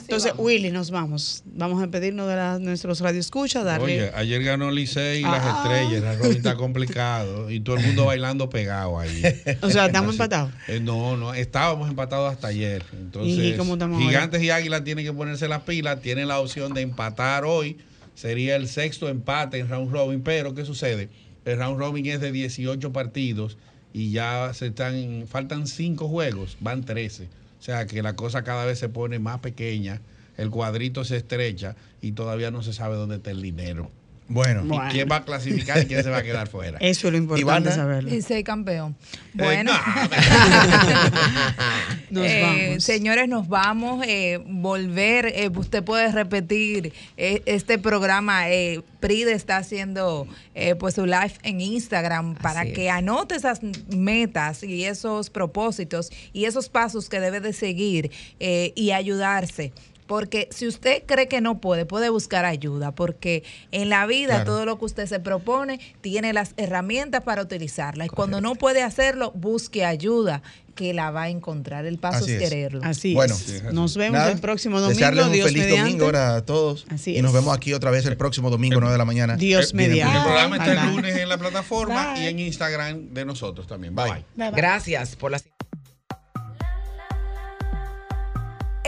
Speaker 3: Entonces, Willy, nos vamos. Vamos a despedirnos de la- nuestros radioescuchas, darle...
Speaker 13: Oye, ayer ganó Licey y las
Speaker 3: Ah.
Speaker 13: estrellas. La está complicado. Y todo el mundo bailando pegado ahí.
Speaker 3: O sea, estamos empatados.
Speaker 13: Eh, no, no, estábamos empatados hasta ayer. Entonces,
Speaker 3: ¿Y cómo estamos ahora?
Speaker 13: Gigantes y Águilas tienen que ponerse las pilas. Tienen la opción de empatar hoy. Sería el sexto empate en round robin. Pero, ¿qué sucede? El round robin es de 18 partidos y ya se están, faltan 5 juegos, van 13. O sea que la cosa cada vez se pone más pequeña, el cuadrito se estrecha y todavía no se sabe dónde está el dinero.
Speaker 4: Bueno.
Speaker 3: Bueno.
Speaker 13: ¿Y quién va a clasificar y quién se va a quedar fuera?
Speaker 3: Eso es lo importante
Speaker 4: Ivana.
Speaker 3: saberlo.
Speaker 14: Y soy campeón.
Speaker 13: Eh,
Speaker 14: Bueno.
Speaker 3: Nos
Speaker 14: Eh,
Speaker 3: vamos.
Speaker 14: señores, nos vamos. eh, volver, eh, usted puede repetir eh, este programa. Eh, Pride está haciendo eh, pues su live en Instagram para
Speaker 5: Así
Speaker 14: que
Speaker 5: es.
Speaker 14: anote esas metas y esos propósitos y esos pasos que debe de seguir eh, y ayudarse. Porque si usted cree que no puede, puede buscar ayuda, porque en la vida
Speaker 4: Claro.
Speaker 14: todo lo que usted se propone tiene las herramientas para utilizarla. Y cuando no puede hacerlo, busque ayuda, que la va a encontrar. El paso
Speaker 4: Así
Speaker 14: es
Speaker 4: es.
Speaker 14: quererlo.
Speaker 3: Así
Speaker 4: Bueno,
Speaker 3: es. Nos vemos
Speaker 4: Nada,
Speaker 3: el próximo domingo.
Speaker 4: Desearles un
Speaker 3: Dios
Speaker 4: feliz
Speaker 3: mediante.
Speaker 4: domingo ahora a todos.
Speaker 3: Así
Speaker 4: y nos
Speaker 3: es.
Speaker 4: vemos aquí otra vez el próximo domingo, 9 de la mañana.
Speaker 3: Dios
Speaker 4: Eh,
Speaker 3: mediante.
Speaker 13: El programa está el lunes en la plataforma
Speaker 15: Bye.
Speaker 13: y en Instagram de nosotros también. Bye.
Speaker 4: Bye.
Speaker 15: Bye, bye.
Speaker 5: Gracias por la